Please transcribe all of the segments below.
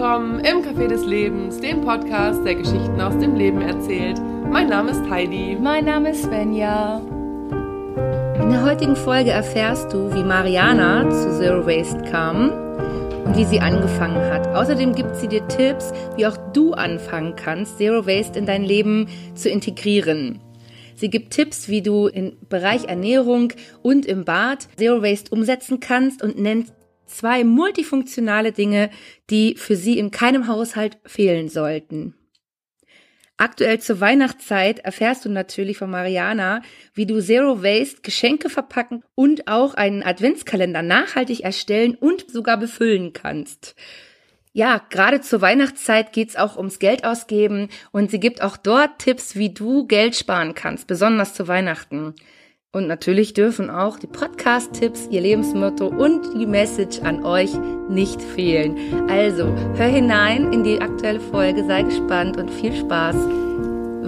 willkommen im Café des Lebens, dem Podcast, der Geschichten aus dem Leben erzählt. Mein Name ist Heidi. Mein Name ist Svenja. In der heutigen Folge erfährst du, wie Mariana zu Zero Waste kam und wie sie angefangen hat. Außerdem gibt sie dir Tipps, wie auch du anfangen kannst, Zero Waste in dein Leben zu integrieren. Sie gibt Tipps, wie du im Bereich Ernährung und im Bad Zero Waste umsetzen kannst und nennt zwei multifunktionale Dinge, die für sie in keinem Haushalt fehlen sollten. Aktuell zur Weihnachtszeit erfährst du natürlich von Mariana, wie du Zero Waste Geschenke verpacken und auch einen Adventskalender nachhaltig erstellen und sogar befüllen kannst. Ja, gerade zur Weihnachtszeit geht's auch ums Geld ausgeben und sie gibt auch dort Tipps, wie du Geld sparen kannst, besonders zu Weihnachten. Und natürlich dürfen auch die Podcast-Tipps, ihr Lebensmotto und die Message an euch nicht fehlen. Also, hör hinein in die aktuelle Folge, sei gespannt und viel Spaß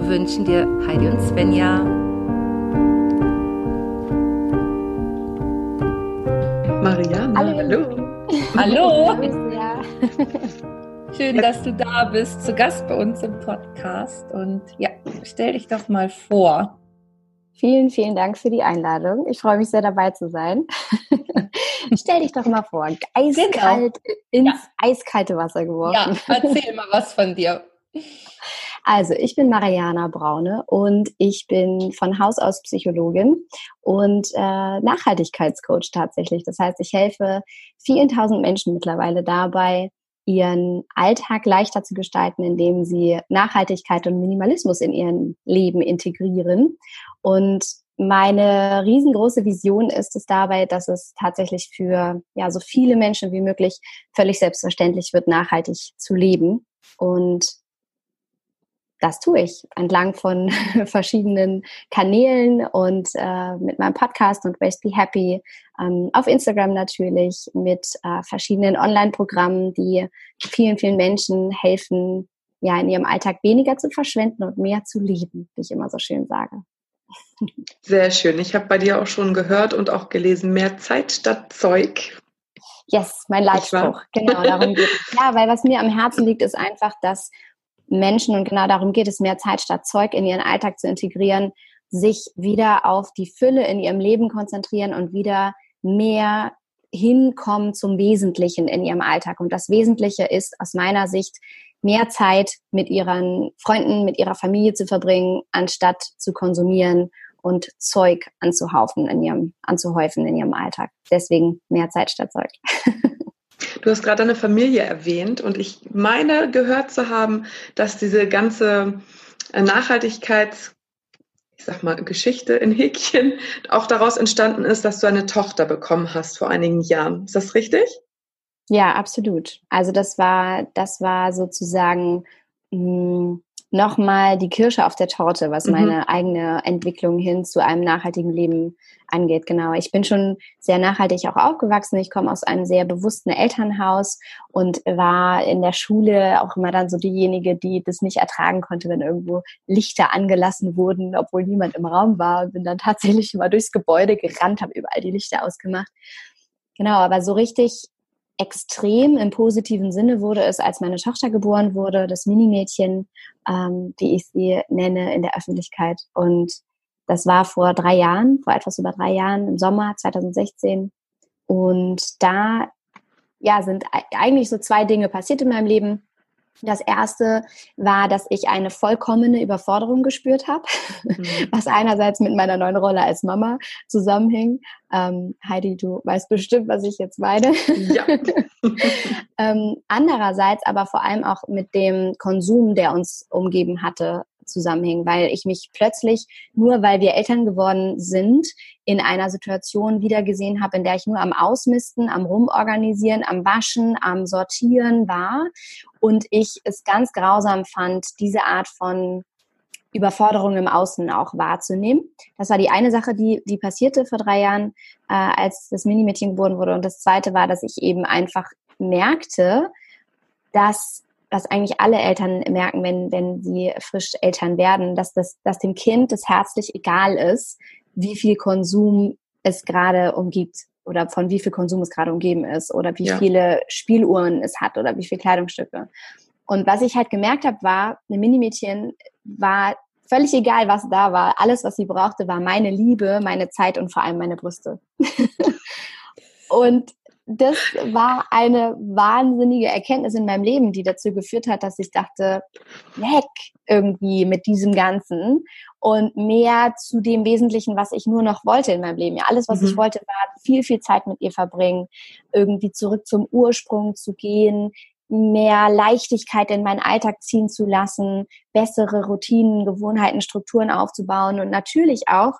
wünschen dir Heidi und Svenja. Mariana, hallo. Hallo. hallo. Schön, dass du da bist, zu Gast bei uns im Podcast. Und ja, stell dich doch mal vor. Vielen, vielen Dank für die Einladung. Ich freue mich sehr dabei zu sein. Stell dich doch mal vor, eiskalt genau. ins ja. eiskalte Wasser geworfen. Ja, erzähl mal was von dir. Also, ich bin Mariana Braune und ich bin von Haus aus Psychologin und äh, Nachhaltigkeitscoach tatsächlich. Das heißt, ich helfe vielen tausend Menschen mittlerweile dabei, ihren Alltag leichter zu gestalten, indem sie Nachhaltigkeit und Minimalismus in ihren Leben integrieren. Und meine riesengroße Vision ist es dabei, dass es tatsächlich für ja so viele Menschen wie möglich völlig selbstverständlich wird, nachhaltig zu leben. Und das tue ich entlang von verschiedenen Kanälen und äh, mit meinem Podcast und Waste Be Happy, ähm, auf Instagram natürlich, mit äh, verschiedenen Online-Programmen, die vielen, vielen Menschen helfen, ja, in ihrem Alltag weniger zu verschwenden und mehr zu lieben, wie ich immer so schön sage. Sehr schön. Ich habe bei dir auch schon gehört und auch gelesen, mehr Zeit statt Zeug. Yes, mein Leitspruch. Genau, darum geht es. Ja, weil was mir am Herzen liegt, ist einfach, dass Menschen, und genau darum geht es, mehr Zeit statt Zeug in ihren Alltag zu integrieren, sich wieder auf die Fülle in ihrem Leben konzentrieren und wieder mehr hinkommen zum Wesentlichen in ihrem Alltag. Und das Wesentliche ist aus meiner Sicht, mehr Zeit mit ihren Freunden, mit ihrer Familie zu verbringen, anstatt zu konsumieren und Zeug anzuhaufen in ihrem, anzuhäufen in ihrem Alltag. Deswegen mehr Zeit statt Zeug. Du hast gerade deine Familie erwähnt und ich meine gehört zu haben, dass diese ganze äh, Nachhaltigkeits ich sag mal, Geschichte in Häkchen auch daraus entstanden ist, dass du eine Tochter bekommen hast vor einigen Jahren. Ist das richtig? Ja, absolut. Also das war, das war sozusagen mh, hm, nochmal die Kirsche auf der Torte, was mhm. meine eigene Entwicklung hin zu einem nachhaltigen Leben angeht. Genau. Ich bin schon sehr nachhaltig auch aufgewachsen. Ich komme aus einem sehr bewussten Elternhaus und war in der Schule auch immer dann so diejenige, die das nicht ertragen konnte, wenn irgendwo Lichter angelassen wurden, obwohl niemand im Raum war. Bin dann tatsächlich immer durchs Gebäude gerannt, habe überall die Lichter ausgemacht. Genau, aber so richtig extrem im positiven Sinne wurde es, als meine Tochter geboren wurde, das Minimädchen, ähm, wie ich sie nenne, in der Öffentlichkeit. Und das war vor drei Jahren, vor etwas über drei Jahren, im Sommer 2016. Und da ja, sind eigentlich so zwei Dinge passiert in meinem Leben. Das erste war, dass ich eine vollkommene Überforderung gespürt habe, mhm. was einerseits mit meiner neuen Rolle als Mama zusammenhing. Ähm, Heidi, du weißt bestimmt, was ich jetzt meine. Ja. ähm, andererseits aber vor allem auch mit dem Konsum, der uns umgeben hatte, zusammenhing, weil ich mich plötzlich, nur weil wir Eltern geworden sind, in einer Situation wiedergesehen habe, in der ich nur am Ausmisten, am Rumorganisieren, am Waschen, am Sortieren war und ich es ganz grausam fand, diese Art von Überforderung im Außen auch wahrzunehmen. Das war die eine Sache, die, die passierte vor drei Jahren, äh, als das Minimädchen geboren wurde. Und das zweite war, dass ich eben einfach merkte, dass was eigentlich alle Eltern merken, wenn, wenn sie frisch Eltern werden, dass, das, dass dem Kind es herzlich egal ist, wie viel Konsum es gerade umgibt. oder von wie viel Konsum es gerade umgeben ist oder wie ja. viele Spieluhren es hat oder wie viele Kleidungsstücke. Und was ich halt gemerkt habe, war, eine Mini-Mädchen war völlig egal, was da war. Alles, was sie brauchte, war meine Liebe, meine Zeit und vor allem meine Brüste. und das war eine wahnsinnige Erkenntnis in meinem Leben, die dazu geführt hat, dass ich dachte, weg irgendwie mit diesem Ganzen und mehr zu dem Wesentlichen, was ich nur noch wollte in meinem Leben. Ja, alles, was mhm. ich wollte, war viel, viel Zeit mit ihr verbringen, irgendwie zurück zum Ursprung zu gehen, mehr Leichtigkeit in meinen Alltag ziehen zu lassen, bessere Routinen, Gewohnheiten, Strukturen aufzubauen und natürlich auch,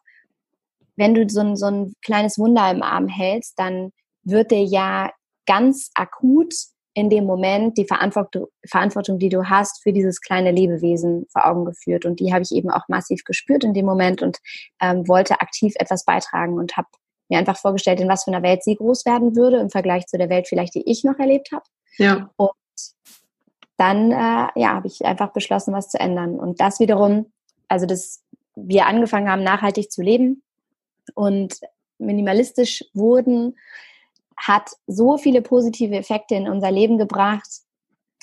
wenn du so ein, so ein kleines Wunder im Arm hältst, dann wird dir ja ganz akut in dem Moment die Verantwortung, Verantwortung, die du hast für dieses kleine Lebewesen vor Augen geführt. Und die habe ich eben auch massiv gespürt in dem Moment und ähm, wollte aktiv etwas beitragen und habe mir einfach vorgestellt, in was für einer Welt sie groß werden würde im Vergleich zu der Welt vielleicht, die ich noch erlebt habe. Ja. Und dann äh, ja, habe ich einfach beschlossen, was zu ändern. Und das wiederum, also dass wir angefangen haben, nachhaltig zu leben und minimalistisch wurden, hat so viele positive Effekte in unser Leben gebracht,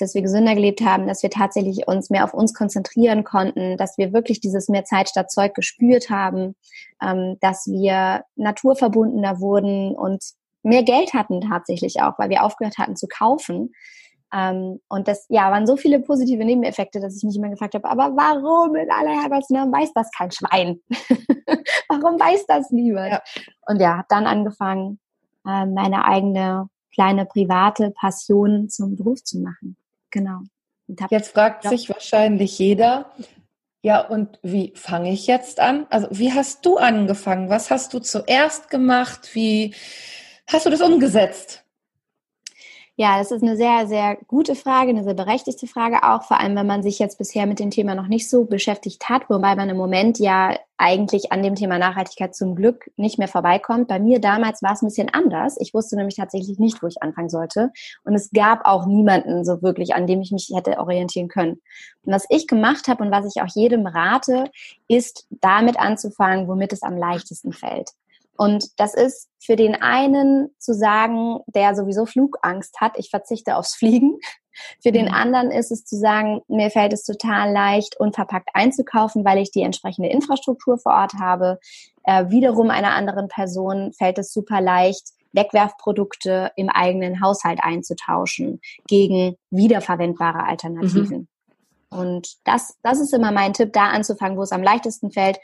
dass wir gesünder gelebt haben, dass wir tatsächlich uns mehr auf uns konzentrieren konnten, dass wir wirklich dieses mehr Zeit statt Zeug gespürt haben, ähm, dass wir naturverbundener wurden und mehr Geld hatten tatsächlich auch, weil wir aufgehört hatten zu kaufen. Ähm, und das, ja, waren so viele positive Nebeneffekte, dass ich mich immer gefragt habe, aber warum in aller Herrgottsnamen weiß das kein Schwein? warum weiß das niemand? Ja. Und ja, habe dann angefangen, äh, meine eigene kleine private Passion zum Beruf zu machen. Genau. Jetzt fragt sich wahrscheinlich jeder, ja, und wie fange ich jetzt an? Also, wie hast du angefangen? Was hast du zuerst gemacht? Wie hast du das umgesetzt? Ja, das ist eine sehr, sehr gute Frage, eine sehr berechtigte Frage auch, vor allem wenn man sich jetzt bisher mit dem Thema noch nicht so beschäftigt hat, wobei man im Moment ja eigentlich an dem Thema Nachhaltigkeit zum Glück nicht mehr vorbeikommt. Bei mir damals war es ein bisschen anders. Ich wusste nämlich tatsächlich nicht, wo ich anfangen sollte. Und es gab auch niemanden so wirklich, an dem ich mich hätte orientieren können. Und was ich gemacht habe und was ich auch jedem rate, ist damit anzufangen, womit es am leichtesten fällt. Und das ist für den einen zu sagen, der sowieso Flugangst hat, ich verzichte aufs Fliegen. Für den mhm. anderen ist es zu sagen, mir fällt es total leicht, unverpackt einzukaufen, weil ich die entsprechende Infrastruktur vor Ort habe. Äh, wiederum einer anderen Person fällt es super leicht, Wegwerfprodukte im eigenen Haushalt einzutauschen gegen wiederverwendbare Alternativen. Mhm. Und das, das ist immer mein Tipp, da anzufangen, wo es am leichtesten fällt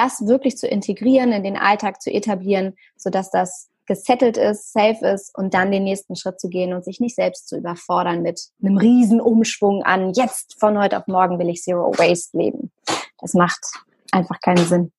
das wirklich zu integrieren, in den Alltag zu etablieren, sodass das gesettelt ist, safe ist und dann den nächsten Schritt zu gehen und sich nicht selbst zu überfordern mit einem riesen Umschwung an jetzt von heute auf morgen will ich Zero Waste leben. Das macht einfach keinen Sinn.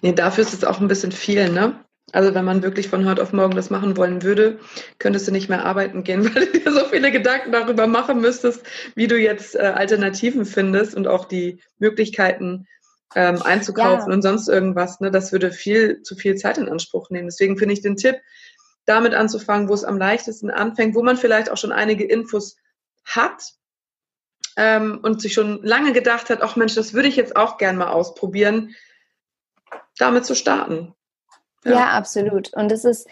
Nee, dafür ist es auch ein bisschen viel, ne? Also wenn man wirklich von heute auf morgen das machen wollen würde, könntest du nicht mehr arbeiten gehen, weil du dir so viele Gedanken darüber machen müsstest, wie du jetzt äh, Alternativen findest und auch die Möglichkeiten ähm, einzukaufen ja. und sonst irgendwas. Ne? Das würde viel zu viel Zeit in Anspruch nehmen. Deswegen finde ich den Tipp, damit anzufangen, wo es am leichtesten anfängt, wo man vielleicht auch schon einige Infos hat ähm, und sich schon lange gedacht hat, ach Mensch, das würde ich jetzt auch gern mal ausprobieren, damit zu starten. Ja. ja, absolut. Und es ist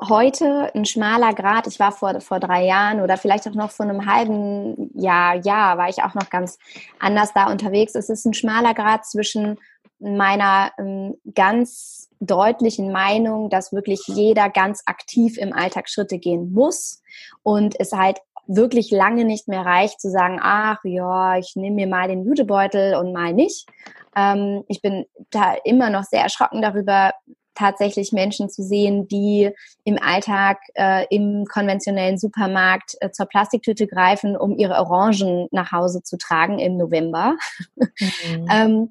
heute ein schmaler Grad. Ich war vor, vor drei Jahren oder vielleicht auch noch vor einem halben Jahr, ja, war ich auch noch ganz anders da unterwegs. Es ist ein schmaler Grad zwischen meiner ähm, ganz deutlichen Meinung, dass wirklich jeder ganz aktiv im Alltag Schritte gehen muss und es halt wirklich lange nicht mehr reicht zu sagen, ach ja, ich nehme mir mal den Jutebeutel und mal nicht. Ähm, ich bin da immer noch sehr erschrocken darüber, tatsächlich Menschen zu sehen, die im Alltag äh, im konventionellen Supermarkt äh, zur Plastiktüte greifen, um ihre Orangen nach Hause zu tragen im November. Mhm. ähm,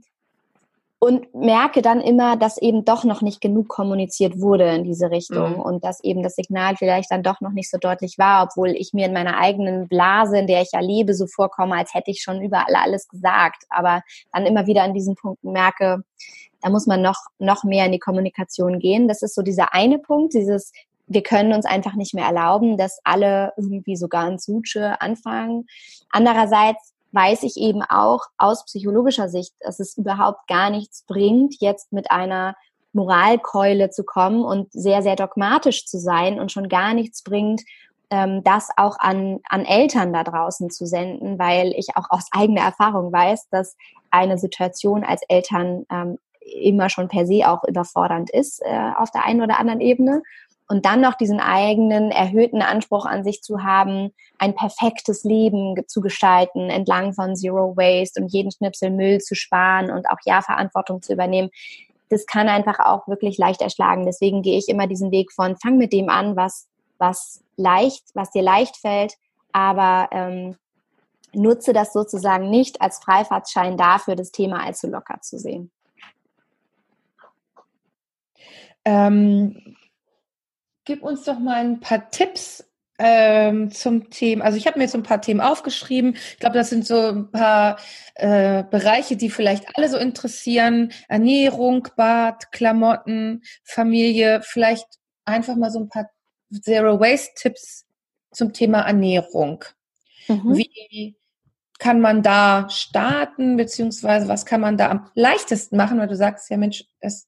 und merke dann immer, dass eben doch noch nicht genug kommuniziert wurde in diese Richtung mhm. und dass eben das Signal vielleicht dann doch noch nicht so deutlich war, obwohl ich mir in meiner eigenen Blase, in der ich ja lebe, so vorkomme, als hätte ich schon überall alles gesagt, aber dann immer wieder an diesen Punkten merke, da muss man noch, noch mehr in die Kommunikation gehen. Das ist so dieser eine Punkt, dieses, wir können uns einfach nicht mehr erlauben, dass alle irgendwie sogar in Suche anfangen. Andererseits weiß ich eben auch aus psychologischer Sicht, dass es überhaupt gar nichts bringt, jetzt mit einer Moralkeule zu kommen und sehr, sehr dogmatisch zu sein und schon gar nichts bringt, ähm, das auch an, an Eltern da draußen zu senden, weil ich auch aus eigener Erfahrung weiß, dass eine Situation als Eltern ähm, immer schon per se auch überfordernd ist äh, auf der einen oder anderen Ebene. Und dann noch diesen eigenen erhöhten Anspruch an sich zu haben, ein perfektes Leben zu gestalten, entlang von Zero Waste und jeden Schnipsel Müll zu sparen und auch ja Verantwortung zu übernehmen. Das kann einfach auch wirklich leicht erschlagen. Deswegen gehe ich immer diesen Weg von, fang mit dem an, was, was leicht, was dir leicht fällt, aber ähm, nutze das sozusagen nicht als Freifahrtschein dafür, das Thema allzu locker zu sehen. Ähm, gib uns doch mal ein paar Tipps ähm, zum Thema. Also ich habe mir jetzt ein paar Themen aufgeschrieben. Ich glaube, das sind so ein paar äh, Bereiche, die vielleicht alle so interessieren. Ernährung, Bad, Klamotten, Familie. Vielleicht einfach mal so ein paar Zero Waste Tipps zum Thema Ernährung. Mhm. Wie kann man da starten, beziehungsweise was kann man da am leichtesten machen? Weil du sagst ja, Mensch, es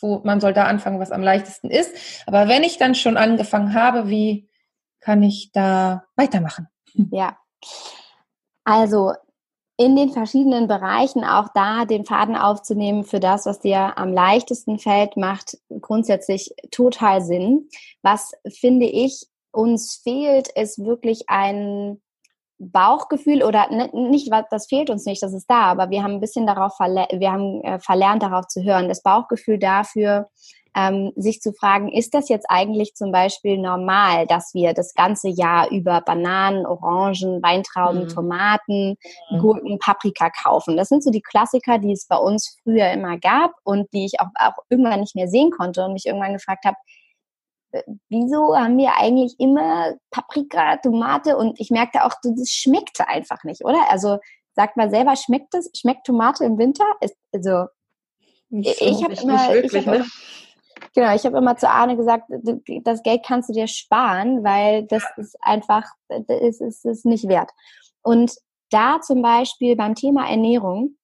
wo man soll da anfangen, was am leichtesten ist. Aber wenn ich dann schon angefangen habe, wie kann ich da weitermachen? Ja. Also in den verschiedenen Bereichen auch da den Faden aufzunehmen für das, was dir am leichtesten fällt, macht grundsätzlich total Sinn. Was finde ich uns fehlt, ist wirklich ein Bauchgefühl oder nicht, das fehlt uns nicht, das ist da, aber wir haben ein bisschen darauf verlernt, wir haben äh, verlernt, darauf zu hören. Das Bauchgefühl dafür, ähm, sich zu fragen, ist das jetzt eigentlich zum Beispiel normal, dass wir das ganze Jahr über Bananen, Orangen, Weintrauben, mhm. Tomaten, mhm. Gurken, Paprika kaufen? Das sind so die Klassiker, die es bei uns früher immer gab und die ich auch, auch irgendwann nicht mehr sehen konnte und mich irgendwann gefragt habe, wieso haben wir eigentlich immer Paprika, Tomate und ich merkte auch, das schmeckte einfach nicht, oder? Also sagt man selber, schmeckt es, schmeckt Tomate im Winter? Ist, also so, ich habe immer, wirklich, ich hab, ne? genau, ich habe immer zu Arne gesagt, das Geld kannst du dir sparen, weil das ist einfach, das ist, ist nicht wert. Und da zum Beispiel beim Thema Ernährung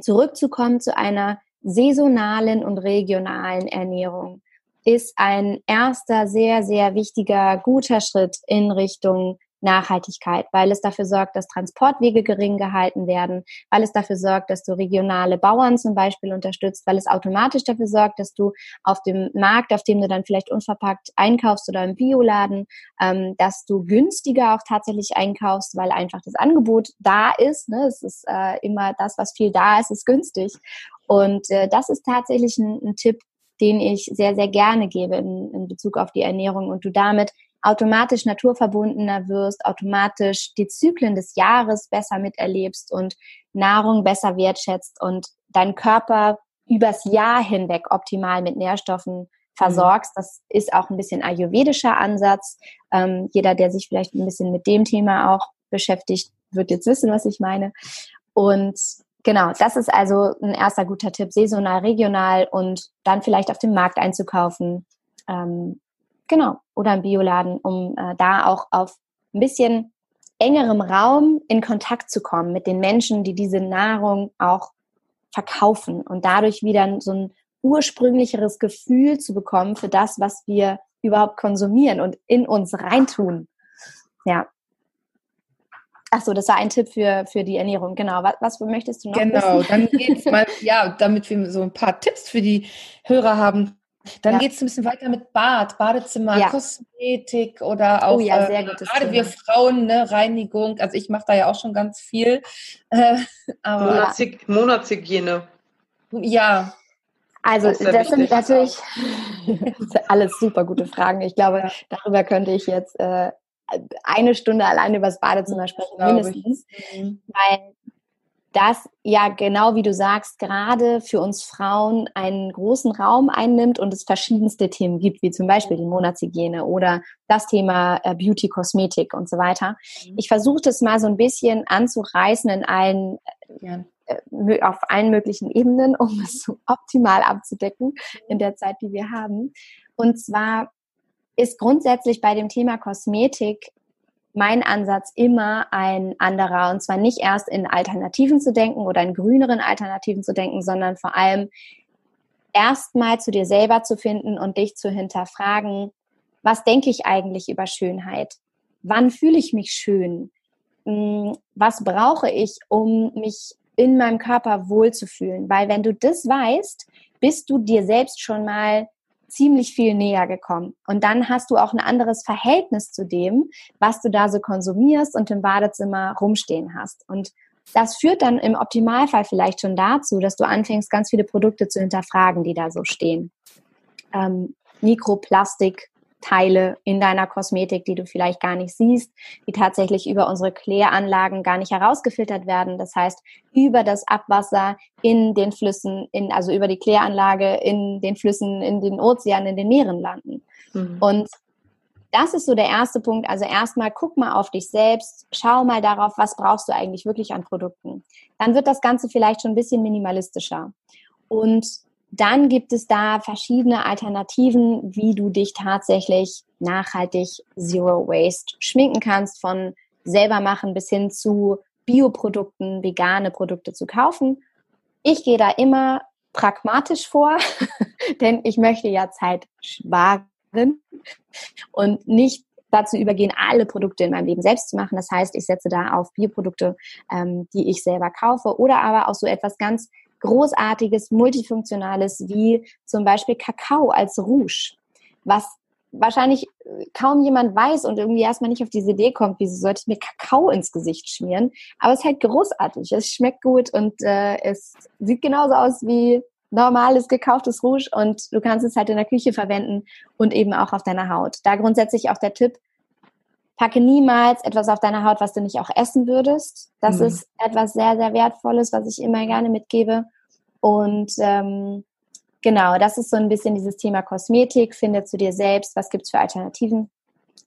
zurückzukommen zu einer saisonalen und regionalen Ernährung ist ein erster sehr, sehr wichtiger, guter Schritt in Richtung Nachhaltigkeit, weil es dafür sorgt, dass Transportwege gering gehalten werden, weil es dafür sorgt, dass du regionale Bauern zum Beispiel unterstützt, weil es automatisch dafür sorgt, dass du auf dem Markt, auf dem du dann vielleicht unverpackt einkaufst oder im Bioladen, ähm, dass du günstiger auch tatsächlich einkaufst, weil einfach das Angebot da ist. Ne? Es ist äh, immer das, was viel da ist, ist günstig. Und äh, das ist tatsächlich ein, ein Tipp, den ich sehr, sehr gerne gebe in, in Bezug auf die Ernährung und du damit automatisch naturverbundener wirst, automatisch die Zyklen des Jahres besser miterlebst und Nahrung besser wertschätzt und dein Körper übers Jahr hinweg optimal mit Nährstoffen versorgst. Das ist auch ein bisschen ayurvedischer Ansatz. Ähm, jeder, der sich vielleicht ein bisschen mit dem Thema auch beschäftigt, wird jetzt wissen, was ich meine. Und Genau, das ist also ein erster guter Tipp, saisonal, regional und dann vielleicht auf dem Markt einzukaufen. Ähm, genau, oder im Bioladen, um äh, da auch auf ein bisschen engerem Raum in Kontakt zu kommen mit den Menschen, die diese Nahrung auch verkaufen und dadurch wieder so ein ursprünglicheres Gefühl zu bekommen für das, was wir überhaupt konsumieren und in uns reintun. Ja, Ach so, das war ein Tipp für, für die Ernährung. Genau. Was, was möchtest du noch Genau, wissen? dann geht's mal, ja, damit wir so ein paar Tipps für die Hörer haben. Dann ja. geht es ein bisschen weiter mit Bad, Badezimmer, ja. Kosmetik oder auch oh ja, äh, gerade Thema. wir Frauen, ne, Reinigung. Also ich mache da ja auch schon ganz viel. Äh, aber Monatshygien Monatshygiene. Ja. Also das, das sind natürlich alles super gute Fragen. Ich glaube, darüber könnte ich jetzt äh, eine Stunde allein über das Badezimmer sprechen, mindestens. Mhm. Weil das ja genau wie du sagst, gerade für uns Frauen einen großen Raum einnimmt und es verschiedenste Themen gibt, wie zum Beispiel die Monatshygiene oder das Thema äh, Beauty, Kosmetik und so weiter. Mhm. Ich versuche das mal so ein bisschen anzureißen in allen, ja. äh, auf allen möglichen Ebenen, um es so optimal abzudecken in der Zeit, die wir haben. Und zwar ist grundsätzlich bei dem Thema Kosmetik mein Ansatz immer ein anderer. Und zwar nicht erst in Alternativen zu denken oder in grüneren Alternativen zu denken, sondern vor allem erstmal zu dir selber zu finden und dich zu hinterfragen, was denke ich eigentlich über Schönheit? Wann fühle ich mich schön? Hm, was brauche ich, um mich in meinem Körper wohlzufühlen? Weil wenn du das weißt, bist du dir selbst schon mal ziemlich viel näher gekommen. Und dann hast du auch ein anderes Verhältnis zu dem, was du da so konsumierst und im Badezimmer rumstehen hast. Und das führt dann im Optimalfall vielleicht schon dazu, dass du anfängst, ganz viele Produkte zu hinterfragen, die da so stehen. Ähm, Mikroplastik, Teile in deiner Kosmetik, die du vielleicht gar nicht siehst, die tatsächlich über unsere Kläranlagen gar nicht herausgefiltert werden. Das heißt, über das Abwasser in den Flüssen, in, also über die Kläranlage in den Flüssen, in den Ozeanen, in den Meeren landen. Mhm. Und das ist so der erste Punkt. Also erstmal guck mal auf dich selbst, schau mal darauf, was brauchst du eigentlich wirklich an Produkten. Dann wird das Ganze vielleicht schon ein bisschen minimalistischer. Und dann gibt es da verschiedene Alternativen, wie du dich tatsächlich nachhaltig Zero Waste schminken kannst, von selber machen bis hin zu Bioprodukten, vegane Produkte zu kaufen. Ich gehe da immer pragmatisch vor, denn ich möchte ja Zeit sparen und nicht dazu übergehen, alle Produkte in meinem Leben selbst zu machen. Das heißt, ich setze da auf Bioprodukte, ähm, die ich selber kaufe oder aber auch so etwas ganz Großartiges, Multifunktionales wie zum Beispiel Kakao als Rouge, was wahrscheinlich kaum jemand weiß und irgendwie erstmal nicht auf diese Idee kommt, wieso sollte ich mir Kakao ins Gesicht schmieren. Aber es ist halt großartig. Es schmeckt gut und äh, es sieht genauso aus wie normales gekauftes Rouge und du kannst es halt in der Küche verwenden und eben auch auf deiner Haut. Da grundsätzlich auch der Tipp, packe niemals etwas auf deiner Haut, was du nicht auch essen würdest. Das mhm. ist etwas sehr, sehr Wertvolles, was ich immer gerne mitgebe. Und ähm, genau, das ist so ein bisschen dieses Thema Kosmetik. Finde zu dir selbst, was gibt es für Alternativen.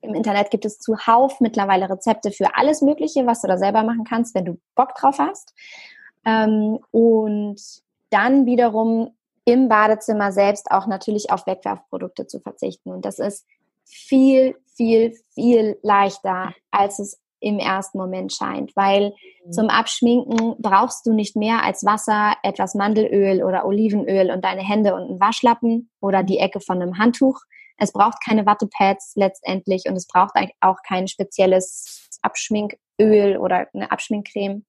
Im Internet gibt es zuhauf mittlerweile Rezepte für alles Mögliche, was du da selber machen kannst, wenn du Bock drauf hast. Ähm, und dann wiederum im Badezimmer selbst auch natürlich auf Wegwerfprodukte zu verzichten. Und das ist viel, viel, viel leichter, als es im ersten Moment scheint, weil mhm. zum Abschminken brauchst du nicht mehr als Wasser, etwas Mandelöl oder Olivenöl und deine Hände und einen Waschlappen oder die Ecke von einem Handtuch. Es braucht keine Wattepads letztendlich und es braucht auch kein spezielles Abschminköl oder eine Abschminkcreme.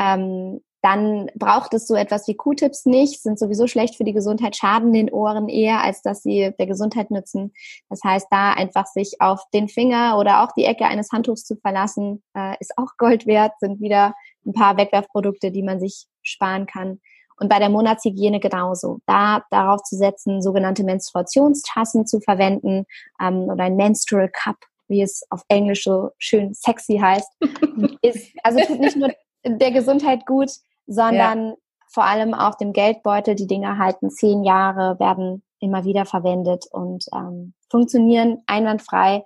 Ähm, dann braucht es so etwas wie Q-Tips nicht, sind sowieso schlecht für die Gesundheit, schaden den Ohren eher, als dass sie der Gesundheit nützen. Das heißt, da einfach sich auf den Finger oder auch die Ecke eines Handtuchs zu verlassen, äh, ist auch Gold wert, sind wieder ein paar Wegwerfprodukte, die man sich sparen kann. Und bei der Monatshygiene genauso. Da darauf zu setzen, sogenannte Menstruationstassen zu verwenden ähm, oder ein Menstrual Cup, wie es auf Englisch so schön sexy heißt, ist also tut nicht nur der Gesundheit gut, sondern ja. vor allem auch dem Geldbeutel. Die Dinge halten zehn Jahre, werden immer wieder verwendet und ähm, funktionieren einwandfrei.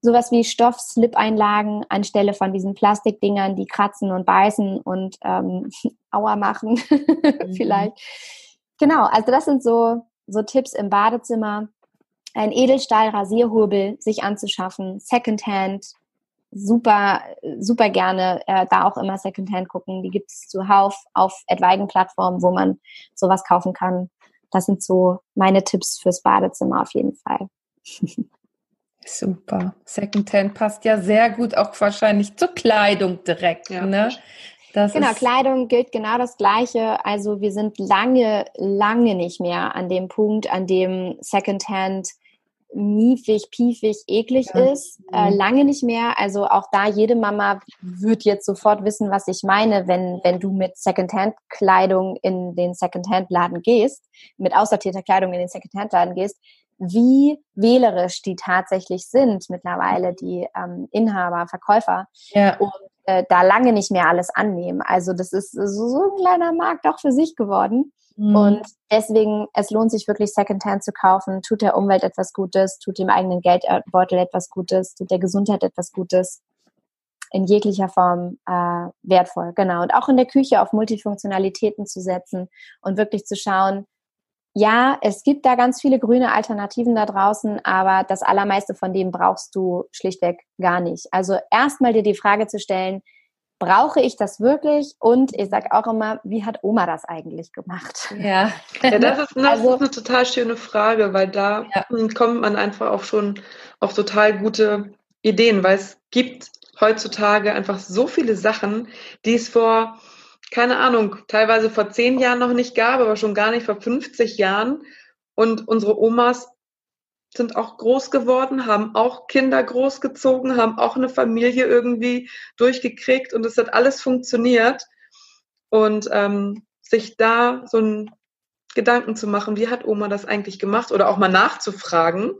Sowas wie Stoff-Slip-Einlagen anstelle von diesen Plastikdingern, die kratzen und beißen und ähm, Aua machen, mhm. vielleicht. Genau, also das sind so, so Tipps im Badezimmer. Ein Edelstahl-Rasierhobel sich anzuschaffen, Secondhand, super, super gerne äh, da auch immer Secondhand gucken. Die gibt es zuhauf auf etwaigen Plattformen, wo man sowas kaufen kann. Das sind so meine Tipps fürs Badezimmer auf jeden Fall. Super. Secondhand passt ja sehr gut auch wahrscheinlich zur Kleidung direkt. Ja. Ne? Das genau, Kleidung gilt genau das Gleiche. Also wir sind lange, lange nicht mehr an dem Punkt, an dem Secondhand miefig, piefig, eklig ja. ist. Äh, mhm. lange nicht mehr. Also auch da, jede Mama wird jetzt sofort wissen, was ich meine, wenn, wenn du mit Secondhand-Kleidung in den Secondhand-Laden gehst, mit aussortierter Kleidung in den Secondhand-Laden gehst, wie wählerisch die tatsächlich sind mittlerweile, die ähm, Inhaber, Verkäufer. Ja. Und äh, da lange nicht mehr alles annehmen. Also das ist so, so ein kleiner Markt auch für sich geworden. Mhm. Und deswegen, es lohnt sich wirklich Secondhand zu kaufen, tut der Umwelt etwas Gutes, tut dem eigenen Geldbeutel etwas Gutes, tut der Gesundheit etwas Gutes. In jeglicher Form äh, wertvoll, genau. Und auch in der Küche auf Multifunktionalitäten zu setzen und wirklich zu schauen, ja, es gibt da ganz viele grüne Alternativen da draußen, aber das allermeiste von dem brauchst du schlichtweg gar nicht. Also erstmal dir die Frage zu stellen, brauche ich das wirklich? Und ich sage auch immer, wie hat Oma das eigentlich gemacht? Ja, ja das, ist, das also, ist eine total schöne Frage, weil da ja. kommt man einfach auch schon auf total gute Ideen, weil es gibt heutzutage einfach so viele Sachen, die es vor, keine Ahnung, teilweise vor zehn Jahren noch nicht gab, aber schon gar nicht vor 50 Jahren. Und unsere Omas sind auch groß geworden, haben auch Kinder großgezogen, haben auch eine Familie irgendwie durchgekriegt und es hat alles funktioniert. Und ähm, sich da so ein Gedanken zu machen, wie hat Oma das eigentlich gemacht oder auch mal nachzufragen,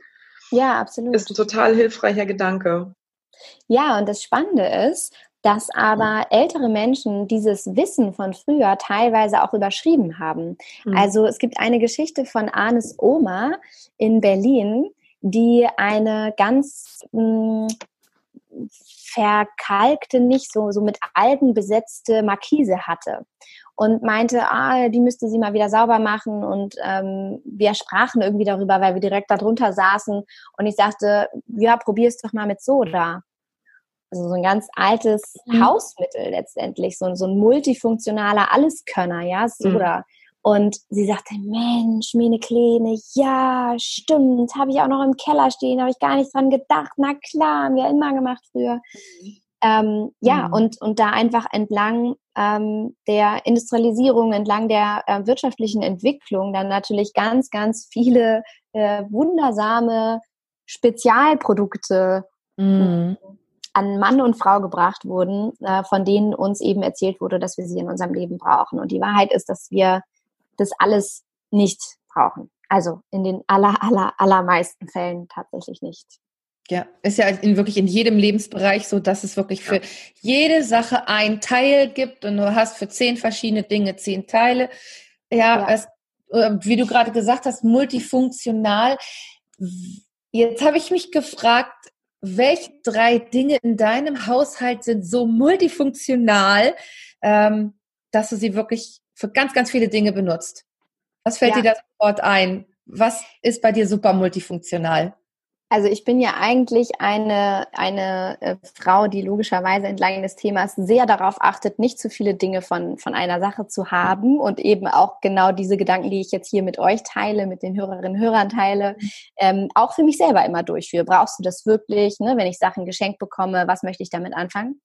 ja, absolut. ist ein total hilfreicher Gedanke. Ja, und das Spannende ist, dass aber ältere Menschen dieses Wissen von früher teilweise auch überschrieben haben. Mhm. Also es gibt eine Geschichte von Arnes Oma in Berlin, die eine ganz mh, hm, verkalkte, nicht so, so mit Algen besetzte Markise hatte und meinte, ah, die müsste sie mal wieder sauber machen. Und ähm, wir sprachen irgendwie darüber, weil wir direkt darunter saßen. Und ich sagte, ja, probier es doch mal mit Soda. Also so ein ganz altes mhm. Hausmittel letztendlich, so, so ein multifunktionaler Alleskönner, ja, Soda. Mhm. Und sie sagte, Mensch, meine Kleine, ja, stimmt, habe ich auch noch im Keller stehen, habe ich gar nicht dran gedacht. Na klar, haben wir immer gemacht früher. Mhm. Ähm, ja, mhm. und, und da einfach entlang ähm, der Industrialisierung, entlang der äh, wirtschaftlichen Entwicklung dann natürlich ganz, ganz viele äh, wundersame Spezialprodukte mhm. An Mann und Frau gebracht wurden, äh, von denen uns eben erzählt wurde, dass wir sie in unserem Leben brauchen. Und die Wahrheit ist, dass wir das alles nicht brauchen. Also in den aller, aller, allermeisten Fällen tatsächlich nicht. Ja, ist ja in, wirklich in jedem Lebensbereich so, dass es wirklich für ja. jede Sache ein Teil gibt und du hast für zehn verschiedene Dinge zehn Teile. Ja, ja. Es, äh, wie du gerade gesagt hast, multifunktional. Jetzt habe ich mich gefragt, welche drei Dinge in deinem Haushalt sind so multifunktional, ähm, dass du sie wirklich für ganz, ganz viele Dinge benutzt? Was fällt ja. dir da sofort ein? Was ist bei dir super multifunktional? Also ich bin ja eigentlich eine, eine äh, Frau, die logischerweise entlang des Themas sehr darauf achtet, nicht zu viele Dinge von, von einer Sache zu haben und eben auch genau diese Gedanken, die ich jetzt hier mit euch teile, mit den Hörerinnen und Hörern teile, ähm, auch für mich selber immer durchführe. Brauchst du das wirklich? Ne? Wenn ich Sachen geschenkt bekomme, was möchte ich damit anfangen?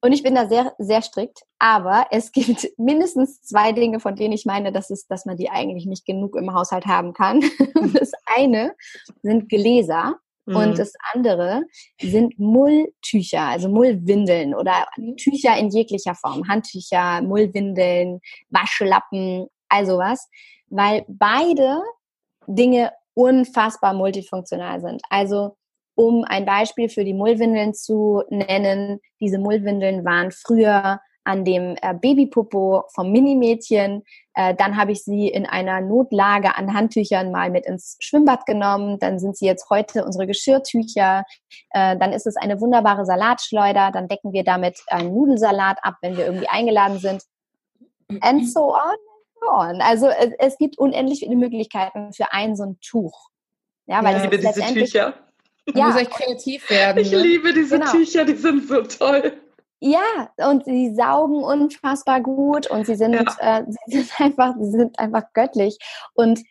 Und ich bin da sehr, sehr strikt. Aber es gibt mindestens zwei Dinge, von denen ich meine, dass, es, dass man die eigentlich nicht genug im Haushalt haben kann. Das eine sind Gläser. Mhm. Und das andere sind Mulltücher, also Mullwindeln oder Tücher in jeglicher Form. Handtücher, Mullwindeln, Waschlappen, also was. Weil beide Dinge unfassbar multifunktional sind. Also um ein Beispiel für die Mullwindeln zu nennen, diese Mullwindeln waren früher an dem äh, Babypopo vom Minimädchen. Äh, dann habe ich sie in einer Notlage an Handtüchern mal mit ins Schwimmbad genommen. Dann sind sie jetzt heute unsere Geschirrtücher. Äh, dann ist es eine wunderbare Salatschleuder. Dann decken wir damit einen Nudelsalat ab, wenn wir irgendwie eingeladen sind. And so on. on. Also es, es, gibt unendlich viele Möglichkeiten für ein so ein Tuch. Ja, weil ja, ich liebe diese Tücher. Man ja. muss echt kreativ werden. Ich ne? liebe diese genau. Tücher, die sind so toll. Ja, und sie saugen unfassbar gut und sie sind, ja. äh, sie sind einfach, sie sind einfach göttlich. Und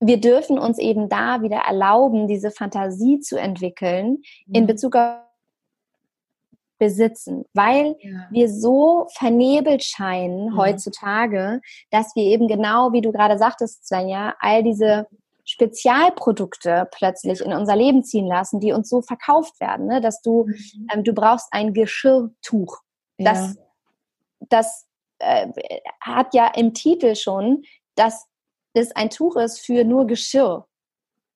wir dürfen uns eben da wieder erlauben, diese Fantasie zu entwickeln mhm. in Bezug auf besitzen, weil ja. wir so vernebelt scheinen mhm. heutzutage, dass wir eben genau, wie du gerade sagtest, Svenja, all diese Spezialprodukte plötzlich in unser Leben ziehen lassen, die uns so verkauft werden, ne? dass du, mhm. ähm, du brauchst ein Geschirrtuch. Ja. Das, das äh, hat ja im Titel schon, dass es ein Tuch ist für nur Geschirr.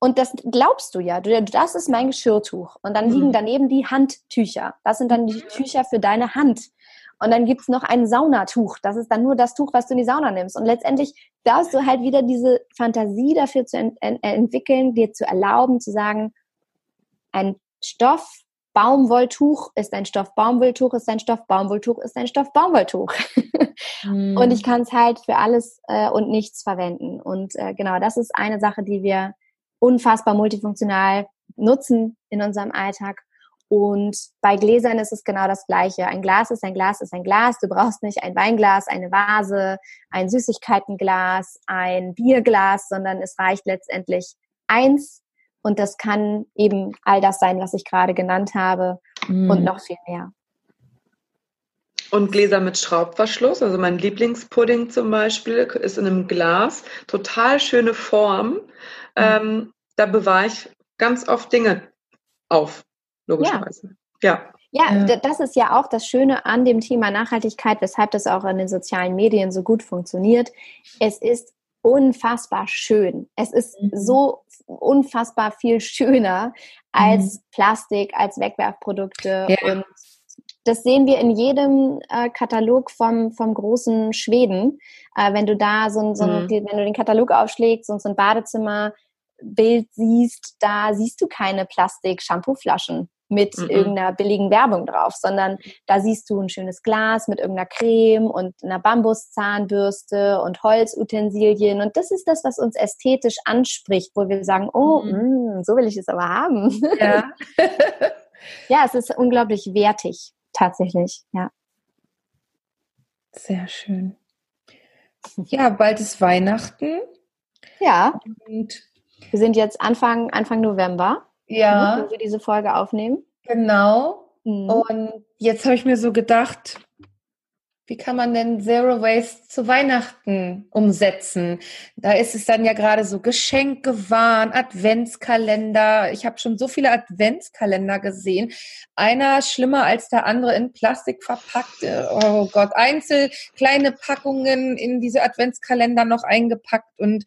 Und das glaubst du ja. Du, das ist mein Geschirrtuch. Und dann liegen mhm. daneben die Handtücher. Das sind dann die Tücher für deine Hand. Und dann gibt's noch ein Saunatuch. Das ist dann nur das Tuch, was du in die Sauna nimmst. Und letztendlich darfst du halt wieder diese Fantasie dafür zu ent ent entwickeln, dir zu erlauben, zu sagen, ein Stoff Baumwolltuch ist ein Stoff Baumwolltuch, ist ein Stoff Baumwolltuch, ist ein Stoff Baumwolltuch. mm. Und ich kann es halt für alles äh, und nichts verwenden. Und äh, genau, das ist eine Sache, die wir unfassbar multifunktional nutzen in unserem Alltag. Und bei Gläsern ist es genau das Gleiche. Ein Glas ist ein Glas ist ein Glas. Du brauchst nicht ein Weinglas, eine Vase, ein Süßigkeitenglas, ein Bierglas, sondern es reicht letztendlich eins. Und das kann eben all das sein, was ich gerade genannt habe mm. und noch viel mehr. Und Gläser mit Schraubverschluss, also mein Lieblingspudding zum Beispiel, ist in einem Glas, total schöne Form. Mhm. Ähm, da bewahre ich ganz oft Dinge auf, logischerweise. Ja. ja. Ja, das ist ja auch das Schöne an dem Thema Nachhaltigkeit, weshalb das auch in den sozialen Medien so gut funktioniert. Es ist unfassbar schön. Es ist mhm. so unfassbar viel schöner als mhm. Plastik, als Wegwerfprodukte ja. und das sehen wir in jedem äh, Katalog vom, vom großen Schweden. Äh, wenn du da so, so mhm. wenn du den Katalog aufschlägst und so ein Badezimmerbild siehst, da siehst du keine Plastik-Shampooflaschen mit mhm. irgendeiner billigen Werbung drauf, sondern da siehst du ein schönes Glas mit irgendeiner Creme und einer Bambuszahnbürste und Holzutensilien. Und das ist das, was uns ästhetisch anspricht, wo wir sagen, oh, mhm. mh, so will ich es aber haben. Ja. ja, es ist unglaublich wertig tatsächlich, ja. Sehr schön. Ja, bald ist Weihnachten. Ja. Und wir sind jetzt Anfang, Anfang November, ja. Ne, wo wir diese Folge aufnehmen. Genau. Mhm. Und jetzt habe ich mir so gedacht, wie kann man denn Zero Waste zu Weihnachten umsetzen? Da ist es dann ja gerade so Geschenkewahn, Adventskalender. Ich habe schon so viele Adventskalender gesehen. Einer schlimmer als der andere in Plastik verpackt. Oh Gott, einzel kleine Packungen in diese Adventskalender noch eingepackt und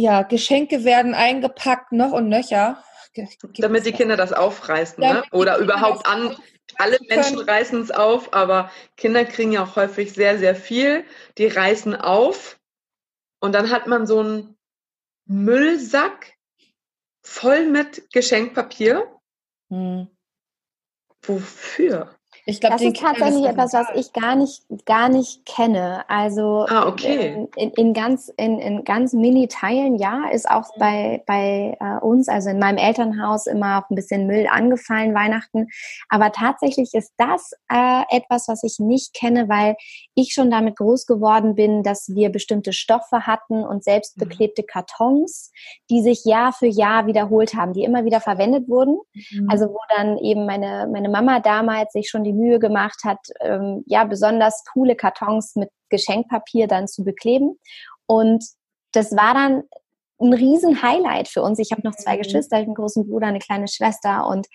ja, Geschenke werden eingepackt noch und nöcher. Damit die Kinder das aufreißen, ne? oder überhaupt an, alle Menschen reißen es auf, aber Kinder kriegen ja auch häufig sehr, sehr viel. Die reißen auf und dann hat man so einen Müllsack voll mit Geschenkpapier. Hm. Wofür? Ich glaub, das ist tatsächlich etwas, was ich gar nicht, gar nicht kenne. Also ah, okay. in, in, ganz, in, in ganz Mini-Teilen, ja, ist auch mhm. bei, bei äh, uns, also in meinem Elternhaus, immer auch ein bisschen Müll angefallen, Weihnachten. Aber tatsächlich ist das äh, etwas, was ich nicht kenne, weil ich schon damit groß geworden bin, dass wir bestimmte Stoffe hatten und selbst mhm. beklebte Kartons, die sich Jahr für Jahr wiederholt haben, die immer wieder verwendet wurden. Mhm. Also wo dann eben meine, meine Mama damals sich schon die Mühe gemacht hat, ähm, ja, besonders coole Kartons mit Geschenkpapier dann zu bekleben. Und das war dann ein riesen Highlight für uns. Ich habe noch zwei mhm. Geschwister, einen großen Bruder, eine kleine Schwester und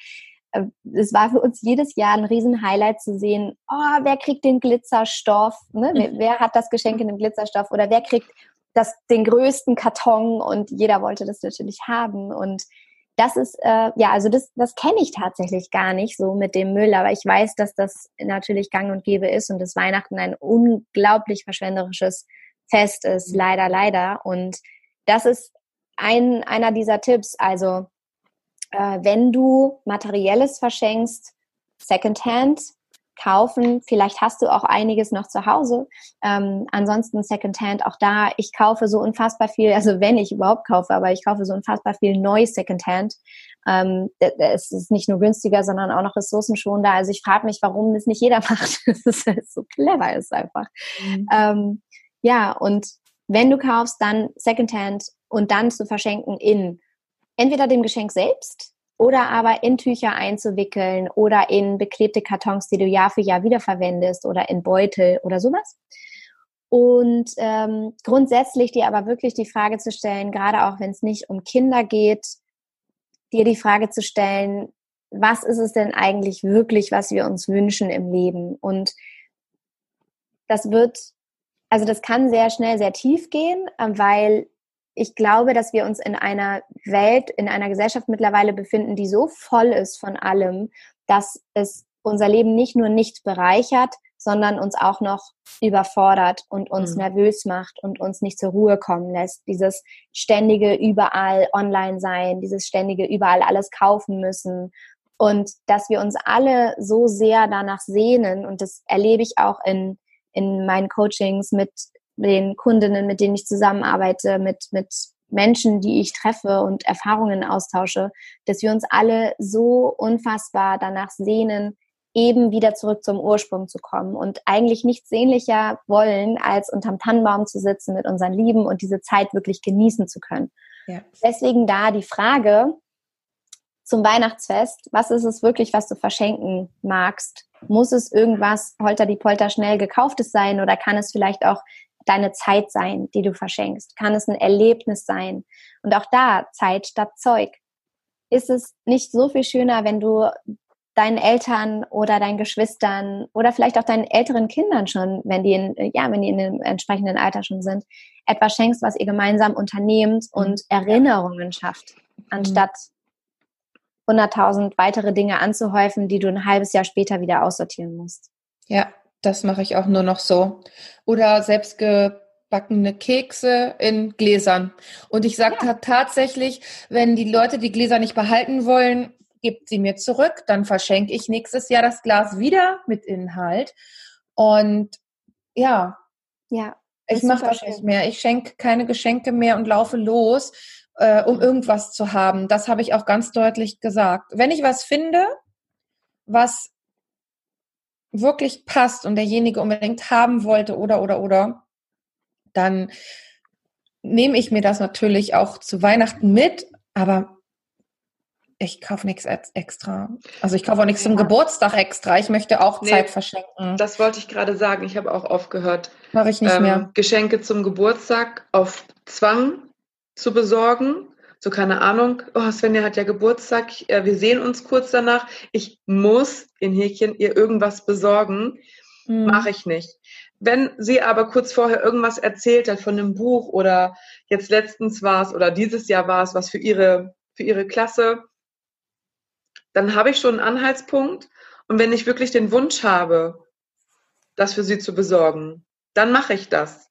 äh, es war für uns jedes Jahr ein riesen Highlight zu sehen, oh, wer kriegt den Glitzerstoff, ne? wer, mhm. wer, hat das Geschenk in dem Glitzerstoff oder wer kriegt das, den größten Karton und jeder wollte das natürlich haben und das ist, äh, ja, also das, das kenne ich tatsächlich gar nicht so mit dem Müll, aber ich weiß, dass das natürlich gang und gäbe ist und dass Weihnachten ein unglaublich verschwenderisches Fest ist, mhm. leider, leider. Und das ist ein, einer dieser Tipps. Also, äh, wenn du Materielles verschenkst, Secondhand, kaufen. Vielleicht hast du auch einiges noch zu Hause. Ähm, ansonsten Secondhand, auch da, ich kaufe so unfassbar viel, also wenn ich überhaupt kaufe, aber ich kaufe so unfassbar viel neu Secondhand. Ähm, es ist nicht nur günstiger, sondern auch noch ressourcenschonender. Also ich frage mich, warum das nicht jeder macht. Das ist halt so clever ist einfach. Mhm. Ähm, ja, und wenn du kaufst, dann Secondhand und dann zu verschenken in entweder dem Geschenk selbst, oder aber in Tücher einzuwickeln oder in beklebte Kartons, die du Jahr für Jahr wiederverwendest oder in Beutel oder sowas. Und ähm, grundsätzlich dir aber wirklich die Frage zu stellen, gerade auch wenn es nicht um Kinder geht, dir die Frage zu stellen, was ist es denn eigentlich wirklich, was wir uns wünschen im Leben? Und das wird, also das kann sehr schnell sehr tief gehen, weil ich glaube, dass wir uns in einer Welt, in einer Gesellschaft mittlerweile befinden, die so voll ist von allem, dass es unser Leben nicht nur nicht bereichert, sondern uns auch noch überfordert und uns mhm. nervös macht und uns nicht zur Ruhe kommen lässt. Dieses ständige überall online sein, dieses ständige überall alles kaufen müssen und dass wir uns alle so sehr danach sehnen und das erlebe ich auch in, in meinen Coachings mit den Kundinnen, mit denen ich zusammenarbeite, mit, mit Menschen, die ich treffe und Erfahrungen austausche, dass wir uns alle so unfassbar danach sehnen, eben wieder zurück zum Ursprung zu kommen und eigentlich nichts sehnlicher wollen, als unterm Tannenbaum zu sitzen mit unseren Lieben und diese Zeit wirklich genießen zu können. Ja. Deswegen da die Frage zum Weihnachtsfest, was ist es wirklich, was du verschenken magst? Muss es irgendwas holter die Polter schnell gekauftes sein oder kann es vielleicht auch deine Zeit sein, die du verschenkst? Kann es ein Erlebnis sein? Und auch da Zeit statt Zeug. Ist es nicht so viel schöner, wenn du deinen Eltern oder deinen Geschwistern oder vielleicht auch deinen älteren Kindern schon, wenn die in, ja, wenn die in dem entsprechenden Alter schon sind, etwas schenkst, was ihr gemeinsam unternehmt mhm. und Erinnerungen schafft, anstatt 100.000 weitere Dinge anzuhäufen, die du ein halbes Jahr später wieder aussortieren musst. Ja, das mache ich auch nur noch so. Oder selbstgebackene Kekse in Gläsern. Und ich sage ja. tatsächlich, wenn die Leute die Gläser nicht behalten wollen, gibt sie mir zurück, dann verschenke ich nächstes Jahr das Glas wieder mit Inhalt. Und ja, ja, ich mache das nicht mehr. Ich schenke keine Geschenke mehr und laufe los, äh, um irgendwas zu haben. Das habe ich auch ganz deutlich gesagt. Wenn ich was finde, was wirklich passt und derjenige unbedingt haben wollte oder oder oder, dann nehme ich mir das natürlich auch zu Weihnachten mit, aber ich kaufe nichts extra. Also ich kaufe auch nichts zum Geburtstag extra. Ich möchte auch nee, Zeit verschenken. Das wollte ich gerade sagen. Ich habe auch aufgehört. Mache ich nicht ähm, mehr. Geschenke zum Geburtstag auf Zwang zu besorgen. So keine Ahnung. Oh, Svenja hat ja Geburtstag. Wir sehen uns kurz danach. Ich muss in Häkchen ihr irgendwas besorgen. Hm. Mache ich nicht. Wenn sie aber kurz vorher irgendwas erzählt hat von einem Buch oder jetzt letztens war es oder dieses Jahr war es was für ihre, für ihre Klasse, dann habe ich schon einen Anhaltspunkt. Und wenn ich wirklich den Wunsch habe, das für sie zu besorgen, dann mache ich das.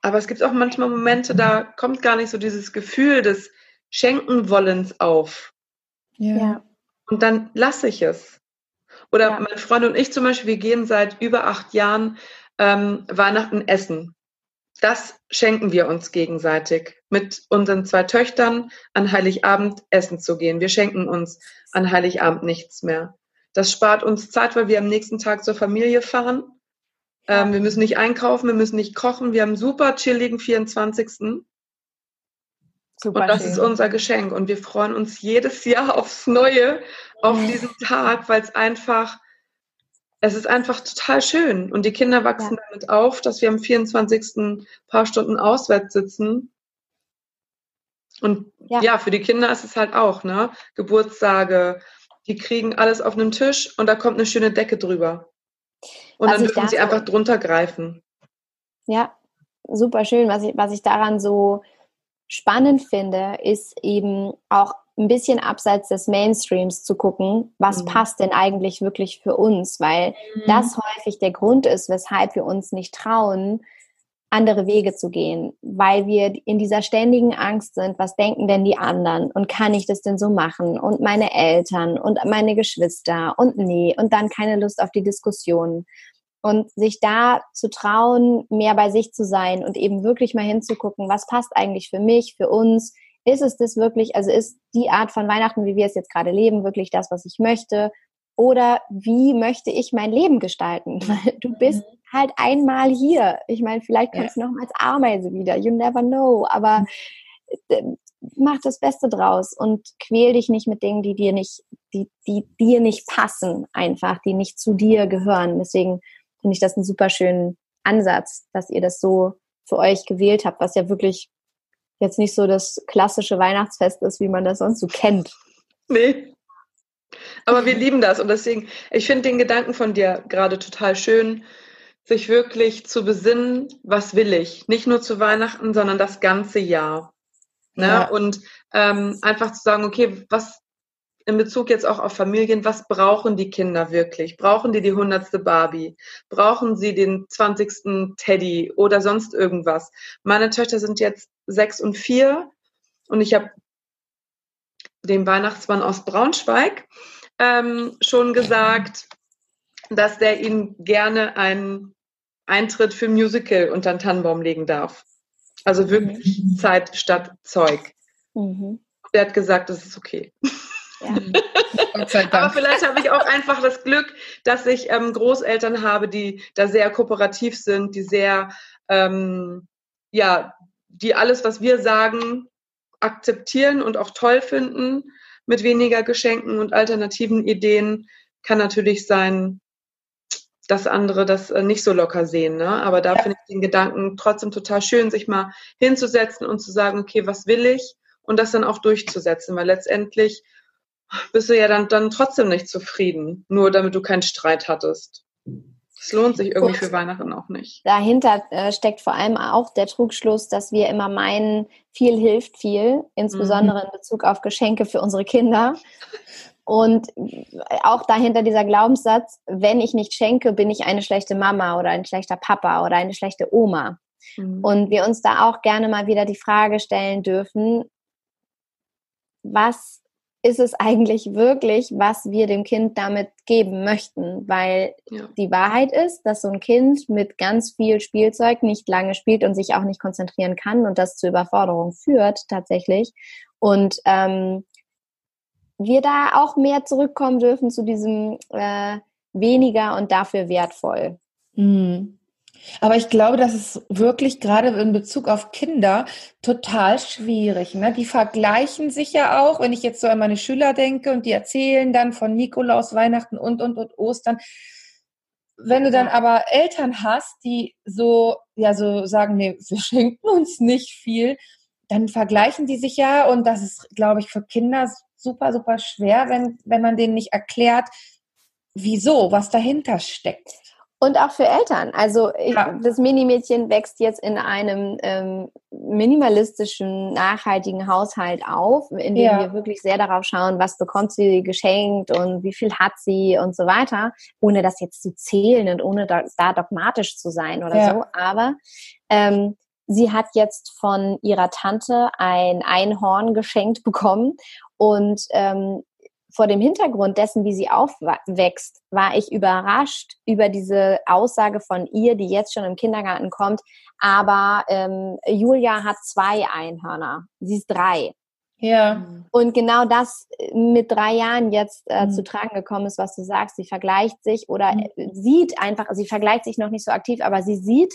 Aber es gibt auch manchmal Momente, da kommt gar nicht so dieses Gefühl des Schenkenwollens auf. Ja. Und dann lasse ich es. Oder ja. mein Freund und ich zum Beispiel, wir gehen seit über acht Jahren ähm, Weihnachten essen das schenken wir uns gegenseitig, mit unseren zwei Töchtern an Heiligabend essen zu gehen. Wir schenken uns an Heiligabend nichts mehr. Das spart uns Zeit, weil wir am nächsten Tag zur Familie fahren. Ähm, wir müssen nicht einkaufen, wir müssen nicht kochen. Wir haben einen super chilligen 24. Super und das schön. ist unser Geschenk. Und wir freuen uns jedes Jahr aufs Neue auf diesen Tag, weil es einfach es ist einfach total schön. Und die Kinder wachsen ja. damit auf, dass wir am 24. paar Stunden auswärts sitzen. Und ja. ja. für die Kinder ist es halt auch, ne? Geburtstage, die kriegen alles auf einem Tisch und da kommt eine schöne Decke drüber. Und was dann dürfen sie einfach drunter greifen. Ja, super schön. Was ich, was ich daran so spannend finde, ist eben auch ein bisschen abseits des Mainstreams zu gucken, was mhm. passt denn eigentlich wirklich für uns, weil mhm. das häufig der Grund ist, weshalb wir uns nicht trauen, andere Wege zu gehen, weil wir in dieser ständigen Angst sind, was denken denn die anderen? Und kann ich das denn so machen? Und meine Eltern und meine Geschwister und nee und dann keine Lust auf die Diskussion und sich da zu trauen, mehr bei sich zu sein und eben wirklich mal hinzugucken, was passt eigentlich für mich, für uns, ist es das wirklich, also ist die Art von Weihnachten, wie wir es jetzt gerade leben, wirklich das, was ich möchte? Oder wie möchte ich mein Leben gestalten? du bist mhm. halt einmal hier. Ich meine, vielleicht kommst ja. du noch als Ameise wieder. You never know. Aber mhm. äh, mach das Beste draus und quäl dich nicht mit Dingen, die dir nicht, die, die dir nicht passen, einfach, die nicht zu dir gehören. Deswegen finde ich das einen super schönen Ansatz, dass ihr das so für euch gewählt habt, was ja wirklich jetzt nicht so das klassische Weihnachtsfest ist, wie man das sonst so kennt. Nee. Aber wir lieben das und deswegen, ich finde den Gedanken von dir gerade total schön, sich wirklich zu besinnen, was will ich? Nicht nur zu Weihnachten, sondern das ganze Jahr. Ne? Ja. Und ähm, einfach zu sagen, okay, was in Bezug jetzt auch auf Familien, was brauchen die Kinder wirklich? Brauchen die die hundertste Barbie? Brauchen sie den zwanzigsten Teddy oder sonst irgendwas? Meine Töchter sind jetzt sechs und vier und ich habe dem Weihnachtsmann aus Braunschweig ähm, schon gesagt, dass der ihnen gerne einen Eintritt für Musical unter den Tannenbaum legen darf. Also wirklich mhm. Zeit statt Zeug. Mhm. Der hat gesagt, das ist okay. Ja. Aber vielleicht habe ich auch einfach das Glück, dass ich ähm, Großeltern habe, die da sehr kooperativ sind, die sehr, ähm, ja, die alles, was wir sagen, akzeptieren und auch toll finden mit weniger Geschenken und alternativen Ideen. Kann natürlich sein, dass andere das äh, nicht so locker sehen. Ne? Aber da ja. finde ich den Gedanken trotzdem total schön, sich mal hinzusetzen und zu sagen, okay, was will ich? Und das dann auch durchzusetzen, weil letztendlich bist du ja dann, dann trotzdem nicht zufrieden, nur damit du keinen Streit hattest. Es lohnt sich irgendwie für Weihnachten auch nicht. Dahinter äh, steckt vor allem auch der Trugschluss, dass wir immer meinen, viel hilft viel, insbesondere mhm. in Bezug auf Geschenke für unsere Kinder. Und auch dahinter dieser Glaubenssatz, wenn ich nicht schenke, bin ich eine schlechte Mama oder ein schlechter Papa oder eine schlechte Oma. Mhm. Und wir uns da auch gerne mal wieder die Frage stellen dürfen, was ist es eigentlich wirklich, was wir dem Kind damit geben möchten? Weil ja. die Wahrheit ist, dass so ein Kind mit ganz viel Spielzeug nicht lange spielt und sich auch nicht konzentrieren kann und das zur Überforderung führt tatsächlich. Und ähm, wir da auch mehr zurückkommen dürfen zu diesem äh, weniger und dafür wertvoll. Mhm. Aber ich glaube, das ist wirklich gerade in Bezug auf Kinder total schwierig. Ne? Die vergleichen sich ja auch, wenn ich jetzt so an meine Schüler denke und die erzählen dann von Nikolaus, Weihnachten und, und, und Ostern. Wenn du dann aber Eltern hast, die so, ja, so sagen, nee, wir schenken uns nicht viel, dann vergleichen die sich ja und das ist, glaube ich, für Kinder super, super schwer, wenn, wenn man denen nicht erklärt, wieso, was dahinter steckt. Und auch für Eltern. Also ich, ja. das Minimädchen wächst jetzt in einem ähm, minimalistischen, nachhaltigen Haushalt auf, in dem ja. wir wirklich sehr darauf schauen, was bekommt sie geschenkt und wie viel hat sie und so weiter, ohne das jetzt zu zählen und ohne da, da dogmatisch zu sein oder ja. so. Aber ähm, sie hat jetzt von ihrer Tante ein Einhorn geschenkt bekommen und ähm, vor dem Hintergrund dessen, wie sie aufwächst, war ich überrascht über diese Aussage von ihr, die jetzt schon im Kindergarten kommt. Aber ähm, Julia hat zwei Einhörner. Sie ist drei. Ja. Und genau das äh, mit drei Jahren jetzt äh, mhm. zu tragen gekommen ist, was du sagst. Sie vergleicht sich oder mhm. sieht einfach, sie vergleicht sich noch nicht so aktiv, aber sie sieht,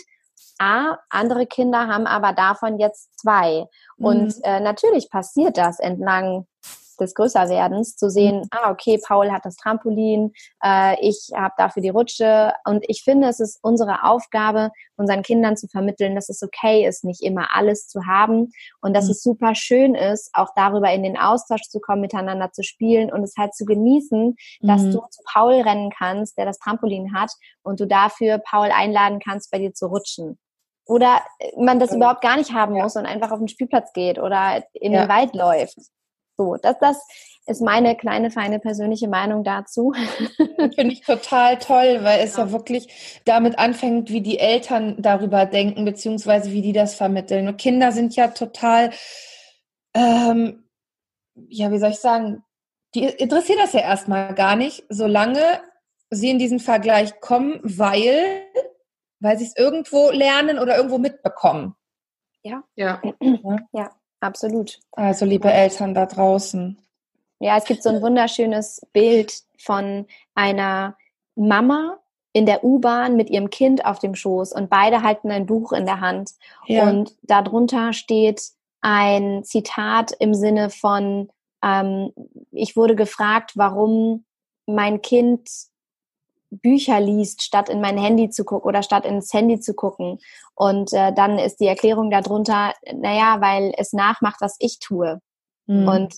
ah, andere Kinder haben aber davon jetzt zwei. Mhm. Und äh, natürlich passiert das entlang des Größerwerdens, zu sehen, mhm. ah, okay, Paul hat das Trampolin, äh, ich habe dafür die Rutsche. Und ich finde, es ist unsere Aufgabe, unseren Kindern zu vermitteln, dass es okay ist, nicht immer alles zu haben und dass mhm. es super schön ist, auch darüber in den Austausch zu kommen, miteinander zu spielen und es halt zu genießen, dass mhm. du zu Paul rennen kannst, der das Trampolin hat und du dafür Paul einladen kannst, bei dir zu rutschen oder man das überhaupt gar nicht haben muss und einfach auf den Spielplatz geht oder in ja. den Wald läuft. So, das, das ist meine kleine, feine persönliche Meinung dazu. Finde ich total toll, weil es ja. ja. wirklich damit anfängt, wie die Eltern darüber denken, beziehungsweise wie die das vermitteln. Und Kinder sind ja total, ähm, ja, wie soll ich sagen, die interessiert das ja erstmal gar nicht, solange sie in diesen Vergleich kommen, weil, weil sie es irgendwo lernen oder irgendwo mitbekommen. Ja. Ja. Ja. Absolut. Also liebe Eltern da draußen. Ja, es gibt so ein wunderschönes Bild von einer Mama in der U-Bahn mit ihrem Kind auf dem Schoß und beide halten ein Buch in der Hand. Ja. Und darunter steht ein Zitat im Sinne von, ähm, ich wurde gefragt, warum mein Kind Bücher liest, statt in mein Handy zu gucken oder statt ins Handy zu gucken. Und äh, dann ist die Erklärung darunter, naja, weil es nachmacht, was ich tue. Mhm. Und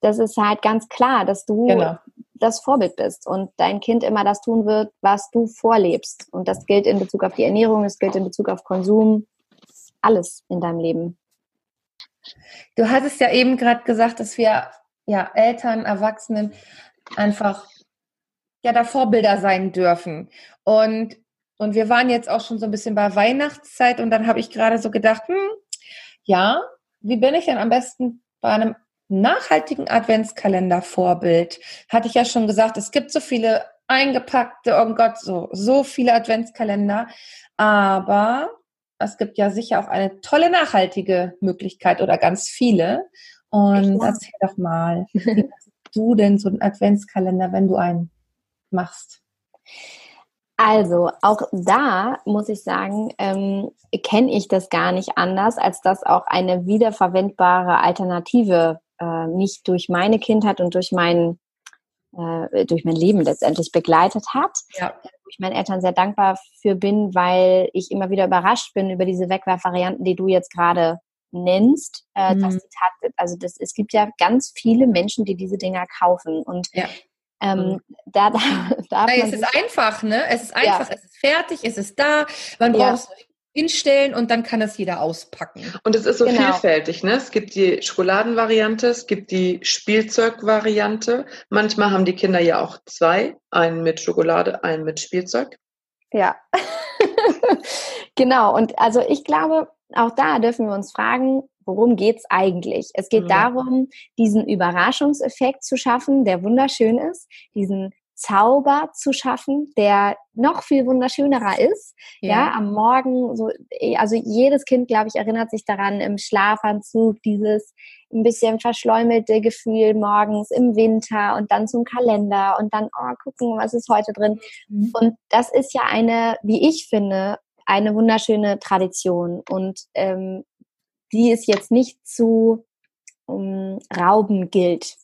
das ist halt ganz klar, dass du genau. das Vorbild bist und dein Kind immer das tun wird, was du vorlebst. Und das gilt in Bezug auf die Ernährung, es gilt in Bezug auf Konsum, alles in deinem Leben. Du hattest ja eben gerade gesagt, dass wir ja Eltern, Erwachsenen einfach ja da Vorbilder sein dürfen. Und, und wir waren jetzt auch schon so ein bisschen bei Weihnachtszeit und dann habe ich gerade so gedacht, hm, ja, wie bin ich denn am besten bei einem nachhaltigen Adventskalender Vorbild? Hatte ich ja schon gesagt, es gibt so viele eingepackte, oh Gott, so, so viele Adventskalender. Aber es gibt ja sicher auch eine tolle nachhaltige Möglichkeit oder ganz viele. Und erzähl doch mal, wie du denn so einen Adventskalender, wenn du einen machst? Also, auch da muss ich sagen, ähm, kenne ich das gar nicht anders, als dass auch eine wiederverwendbare Alternative äh, mich durch meine Kindheit und durch mein, äh, durch mein Leben letztendlich begleitet hat. Ja. Wo ich meinen Eltern sehr dankbar für bin, weil ich immer wieder überrascht bin über diese Wegwerfvarianten, die du jetzt gerade nennst. Äh, mhm. dass die also das, es gibt ja ganz viele Menschen, die diese Dinger kaufen. Und ja. Ähm, mhm. da, da, da Nein, es ist einfach, ne? Es ist einfach, ja. es ist fertig, es ist da. Man braucht es hinstellen und dann kann es jeder auspacken. Und es ist so genau. vielfältig, ne? Es gibt die Schokoladenvariante, es gibt die Spielzeugvariante. Manchmal haben die Kinder ja auch zwei, einen mit Schokolade, einen mit Spielzeug. Ja. genau. Und also ich glaube, auch da dürfen wir uns fragen, worum geht's eigentlich? Es geht mhm. darum, diesen Überraschungseffekt zu schaffen, der wunderschön ist, diesen Zauber zu schaffen, der noch viel wunderschönerer ist. Ja, ja am Morgen, so, also jedes Kind, glaube ich, erinnert sich daran im Schlafanzug, dieses ein bisschen verschleumelte Gefühl morgens im Winter und dann zum Kalender und dann, oh, gucken, was ist heute drin. Mhm. Und das ist ja eine, wie ich finde, eine wunderschöne Tradition und ähm, die es jetzt nicht zu um, rauben gilt.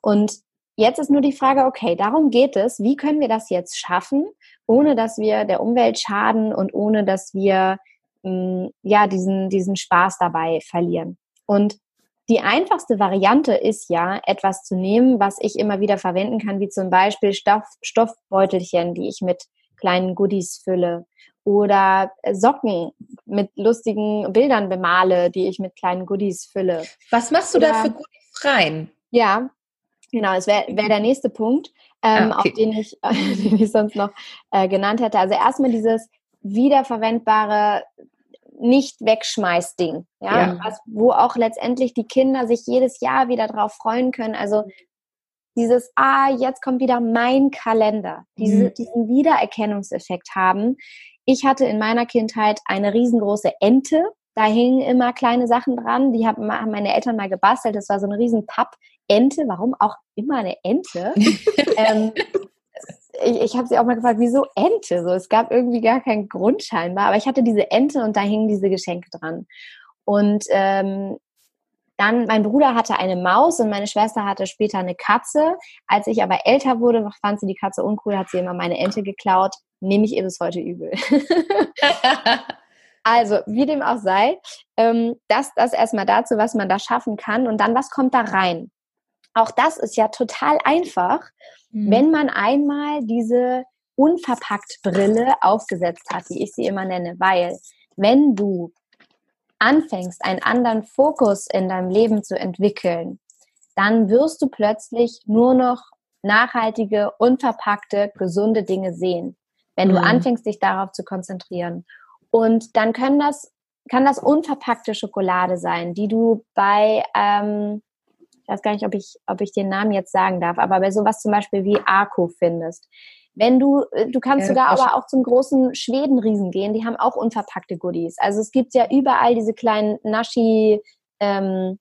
Und jetzt ist nur die Frage, okay, darum geht es, wie können wir das jetzt schaffen, ohne dass wir der Umwelt schaden und ohne dass wir ähm, ja diesen, diesen Spaß dabei verlieren. Und die einfachste Variante ist ja, etwas zu nehmen, was ich immer wieder verwenden kann, wie zum Beispiel Stoff, Stoffbeutelchen, die ich mit kleinen Goodies fülle oder Socken mit lustigen Bildern bemale, die ich mit kleinen Goodies fülle. Was machst du oder, da für Goodies rein? Ja, genau, das wäre wär der nächste Punkt, ähm, ah, okay. auf den ich, den ich sonst noch äh, genannt hätte. Also erstmal dieses wiederverwendbare nicht wegschmeiß Ding, ja, ja. Was, wo auch letztendlich die Kinder sich jedes Jahr wieder drauf freuen können. Also dieses, ah, jetzt kommt wieder mein Kalender, diese, mhm. diesen Wiedererkennungseffekt haben. Ich hatte in meiner Kindheit eine riesengroße Ente. Da hingen immer kleine Sachen dran. Die haben meine Eltern mal gebastelt. Das war so eine riesen Papp-Ente. Warum auch immer eine Ente? ähm, ich, ich habe sie auch mal gefragt, wieso Ente? So, es gab irgendwie gar keinen Grund scheinbar. Aber ich hatte diese Ente und da hingen diese Geschenke dran. Und ähm, dann, mein Bruder hatte eine Maus und meine Schwester hatte später eine Katze. Als ich aber älter wurde, fand sie die Katze uncool, hat sie immer meine Ente geklaut nehme ich ihr bis heute übel. also, wie dem auch sei, ähm, das, das erstmal dazu, was man da schaffen kann und dann, was kommt da rein. Auch das ist ja total einfach, mhm. wenn man einmal diese unverpackt Brille aufgesetzt hat, wie ich sie immer nenne, weil wenn du anfängst, einen anderen Fokus in deinem Leben zu entwickeln, dann wirst du plötzlich nur noch nachhaltige, unverpackte, gesunde Dinge sehen wenn du mhm. anfängst, dich darauf zu konzentrieren. Und dann können das, kann das unverpackte Schokolade sein, die du bei, ähm, ich weiß gar nicht, ob ich, ob ich den Namen jetzt sagen darf, aber bei sowas zum Beispiel wie Arco findest. Wenn du, äh, du kannst ja, sogar aber auch zum großen Schwedenriesen gehen, die haben auch unverpackte Goodies. Also es gibt ja überall diese kleinen Naschi, ähm,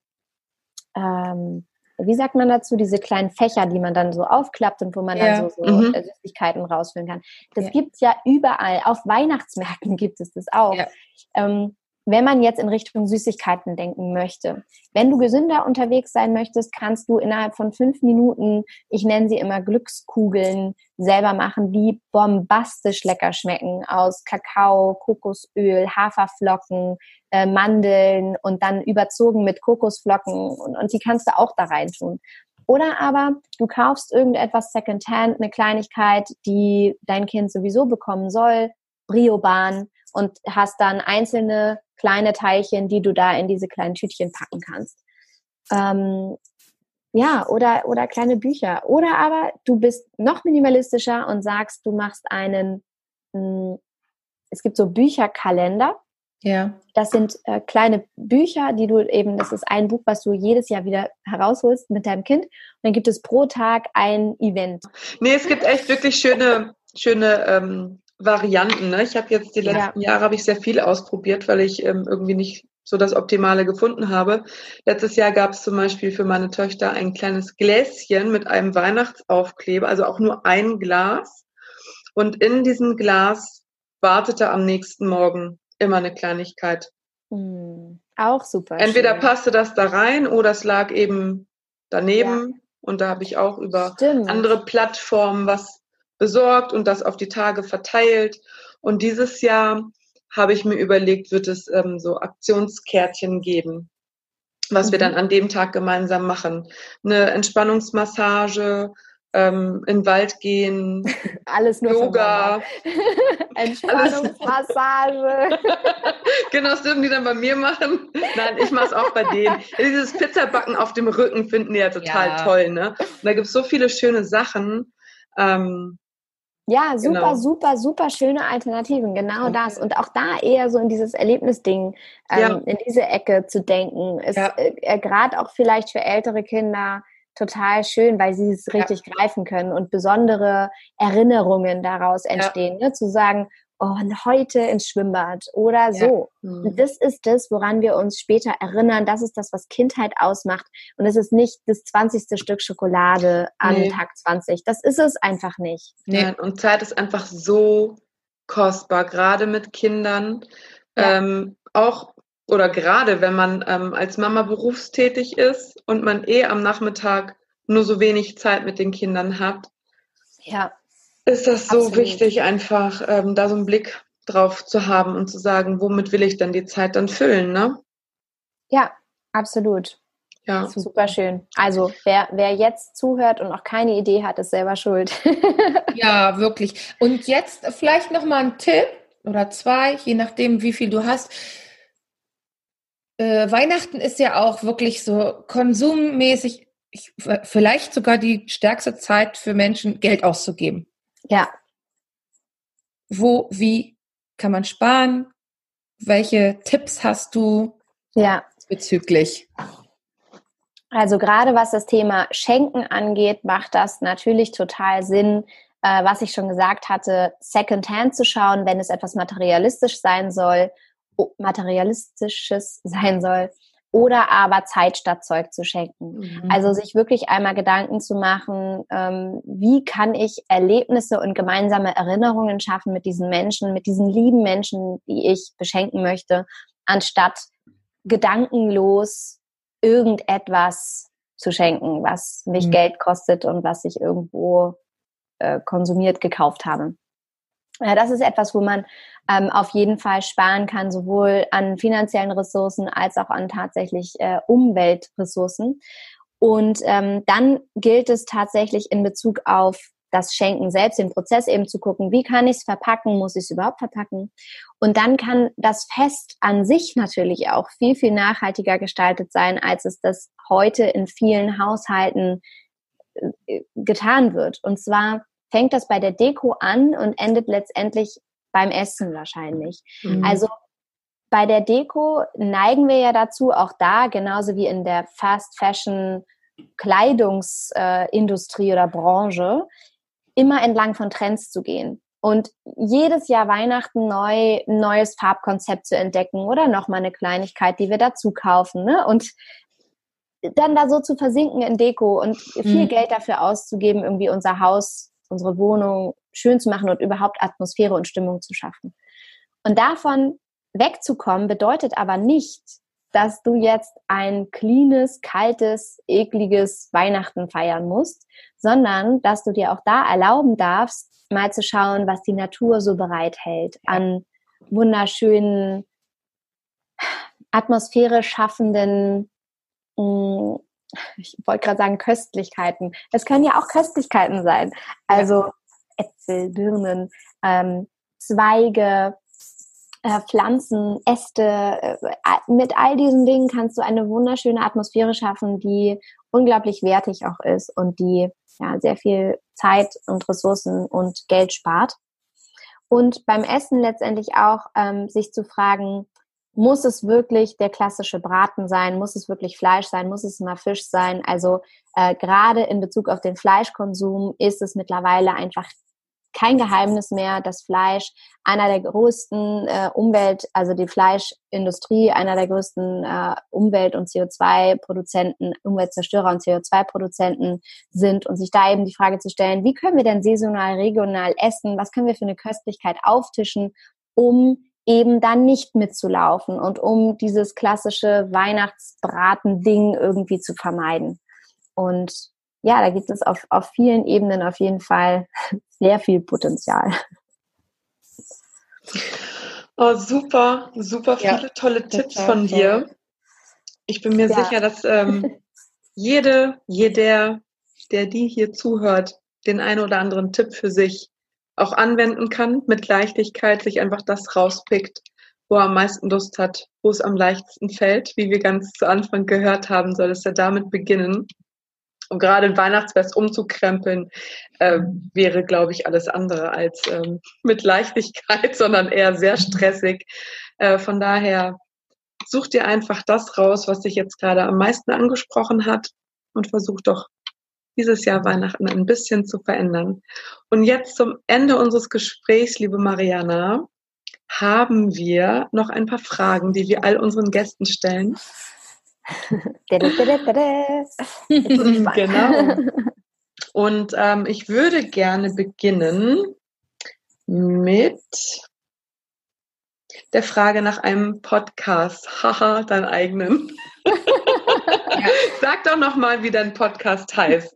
ähm, wie sagt man dazu, diese kleinen Fächer, die man dann so aufklappt und wo man ja. dann so, so mhm. Süßigkeiten rausfüllen kann. Das ja. es ja überall. Auf Weihnachtsmärkten gibt es das auch. Ja. Ähm, wenn man jetzt in Richtung Süßigkeiten denken möchte. Wenn du gesünder unterwegs sein möchtest, kannst du innerhalb von fünf Minuten, ich nenne sie immer Glückskugeln, selber machen, die bombastisch lecker schmecken aus Kakao, Kokosöl, Haferflocken, äh, Mandeln und dann überzogen mit Kokosflocken und, und die kannst du auch da rein tun. Oder aber du kaufst irgendetwas Secondhand, eine Kleinigkeit, die dein Kind sowieso bekommen soll, Briobahn und hast dann einzelne kleine Teilchen, die du da in diese kleinen Tütchen packen kannst. Ähm, ja, oder, oder kleine Bücher. Oder aber du bist noch minimalistischer und sagst, du machst einen, mh, hm, es gibt so Bücherkalender. Ja. Das sind äh, kleine Bücher, die du eben, das ist ein Buch, was du jedes Jahr wieder herausholst mit deinem Kind. Und dann gibt es pro Tag ein Event. Nee, es gibt echt wirklich schöne, schöne ähm, Varianten. Ne? Ich habe jetzt die letzten ja. Jahre habe ich sehr viel ausprobiert, weil ich ähm, irgendwie nicht so das Optimale gefunden habe. Letztes Jahr gab es zum Beispiel für meine Töchter ein kleines Gläschen mit einem Weihnachtsaufkleber, also auch nur ein Glas. Und in diesem Glas wartete am nächsten Morgen immer eine Kleinigkeit. Mhm. Auch super. Entweder schön. passte das da rein oder es lag eben daneben. Ja. Und da habe ich auch über Stimmt. andere Plattformen was besorgt und das auf die Tage verteilt. Und dieses Jahr habe ich mir überlegt, wird es ähm, so Aktionskärtchen geben, was mhm. wir dann an dem Tag gemeinsam machen. Eine Entspannungsmassage, ähm, in den Wald gehen, alles nur Yoga, Entspannungsmassage. genau, das dürfen die dann bei mir machen. Nein, ich mache es auch bei denen. Dieses Pizzabacken auf dem Rücken finden die ja total ja. toll, ne? Und da gibt es so viele schöne Sachen. Ähm, ja, super, genau. super, super schöne Alternativen, genau okay. das. Und auch da eher so in dieses Erlebnisding, ähm, ja. in diese Ecke zu denken, ist ja. äh, äh gerade auch vielleicht für ältere Kinder total schön, weil sie es richtig ja. greifen können und besondere Erinnerungen daraus entstehen. Ne? Zu sagen, oh, heute ins Schwimmbad oder ja. so. Mhm. Das ist das, woran wir uns später erinnern. Das ist das, was Kindheit ausmacht. Und es ist nicht das 20. Stück Schokolade an nee. Tag 20. Das ist es einfach nicht. Nee. und Zeit ist einfach so kostbar, gerade mit Kindern. Ja. Ähm, auch oder gerade wenn man ähm, als Mama berufstätig ist und man eh am Nachmittag nur so wenig Zeit mit den Kindern hat. Ja ist das so Absolut. wichtig, einfach ähm, da so einen Blick drauf zu haben und zu sagen, womit will ich dann die Zeit dann füllen, ne? Ja, absolut. Ja. Super schön. Also wer, wer jetzt zuhört und auch keine Idee hat, ist selber schuld. ja, wirklich. Und jetzt vielleicht noch mal ein Tipp oder zwei, je nachdem, wie viel du hast. Äh, Weihnachten ist ja auch wirklich so konsummäßig, ich, vielleicht sogar die stärkste Zeit für Menschen, Geld auszugeben. Ja. Wo, wie kann man sparen? Welche Tipps hast du ja. bezüglich? Also gerade was das Thema Schenken angeht, macht das natürlich total Sinn, äh, was ich schon gesagt hatte, Secondhand zu schauen, wenn es etwas materialistisch sein soll, materialistisches sein soll oder aber Zeit statt Zeug zu schenken. Mhm. Also sich wirklich einmal Gedanken zu machen, ähm, wie kann ich Erlebnisse und gemeinsame Erinnerungen schaffen mit diesen Menschen, mit diesen lieben Menschen, die ich beschenken möchte, anstatt gedankenlos irgendetwas zu schenken, was mich mhm. Geld kostet und was ich irgendwo äh, konsumiert gekauft habe. Ja, das ist etwas, wo man ähm, auf jeden Fall sparen kann, sowohl an finanziellen Ressourcen als auch an tatsächlich äh, Umweltressourcen. Und ähm, dann gilt es tatsächlich in Bezug auf das Schenken selbst, den Prozess eben zu gucken, wie kann ich es verpacken, muss ich es überhaupt verpacken? Und dann kann das Fest an sich natürlich auch viel, viel nachhaltiger gestaltet sein, als es das heute in vielen Haushalten äh, getan wird. Und zwar fängt das bei der Deko an und endet letztendlich beim Essen wahrscheinlich. Mhm. Also bei der Deko neigen wir ja dazu, auch da, genauso wie in der Fast Fashion Kleidungsindustrie äh, oder Branche, immer entlang von Trends zu gehen. Und jedes Jahr Weihnachten neu ein neues Farbkonzept zu entdecken oder nochmal eine Kleinigkeit, die wir dazu kaufen. Ne? Und dann da so zu versinken in Deko und viel mhm. Geld dafür auszugeben, irgendwie unser Haus unsere Wohnung schön zu machen und überhaupt Atmosphäre und Stimmung zu schaffen. Und davon wegzukommen bedeutet aber nicht, dass du jetzt ein cleanes, kaltes, ekliges Weihnachten feiern musst, sondern dass du dir auch da erlauben darfst, mal zu schauen, was die Natur so bereithält an wunderschönen, Atmosphäre schaffenden mm, ich wollte gerade sagen Köstlichkeiten. Es können ja auch Köstlichkeiten sein. Also Äpfel, Birnen, ähm, Zweige, äh, Pflanzen, Äste. Äh, mit all diesen Dingen kannst du eine wunderschöne Atmosphäre schaffen, die unglaublich wertig auch ist und die ja sehr viel Zeit und Ressourcen und Geld spart. Und beim Essen letztendlich auch ähm, sich zu fragen, muss es wirklich der klassische Braten sein? Muss es wirklich Fleisch sein? Muss es mal Fisch sein? Also äh, gerade in Bezug auf den Fleischkonsum ist es mittlerweile einfach kein Geheimnis mehr, dass Fleisch einer der größten äh, Umwelt, also die Fleischindustrie, einer der größten äh, Umwelt- und CO2-Produzenten, Umweltzerstörer und CO2-Produzenten sind und sich da eben die Frage zu stellen, wie können wir denn saisonal, regional essen? Was können wir für eine Köstlichkeit auftischen, um eben dann nicht mitzulaufen und um dieses klassische Weihnachtsbraten-Ding irgendwie zu vermeiden. Und ja, da gibt es auf, auf vielen Ebenen auf jeden Fall sehr viel Potenzial. Oh, super, super viele ja, tolle Tipps von dir. Ich bin mir ja. sicher, dass ähm, jede, jeder, der die hier zuhört, den einen oder anderen Tipp für sich auch anwenden kann, mit Leichtigkeit sich einfach das rauspickt, wo er am meisten Lust hat, wo es am leichtesten fällt. Wie wir ganz zu Anfang gehört haben, soll es ja damit beginnen. Und gerade ein Weihnachtsfest umzukrempeln, äh, wäre, glaube ich, alles andere als ähm, mit Leichtigkeit, sondern eher sehr stressig. Äh, von daher such dir einfach das raus, was dich jetzt gerade am meisten angesprochen hat und versuch doch dieses Jahr Weihnachten ein bisschen zu verändern. Und jetzt zum Ende unseres Gesprächs, liebe Mariana, haben wir noch ein paar Fragen, die wir all unseren Gästen stellen. genau. Und ähm, ich würde gerne beginnen mit der Frage nach einem Podcast. Haha, deinen eigenen. Sag doch noch mal, wie dein Podcast heißt.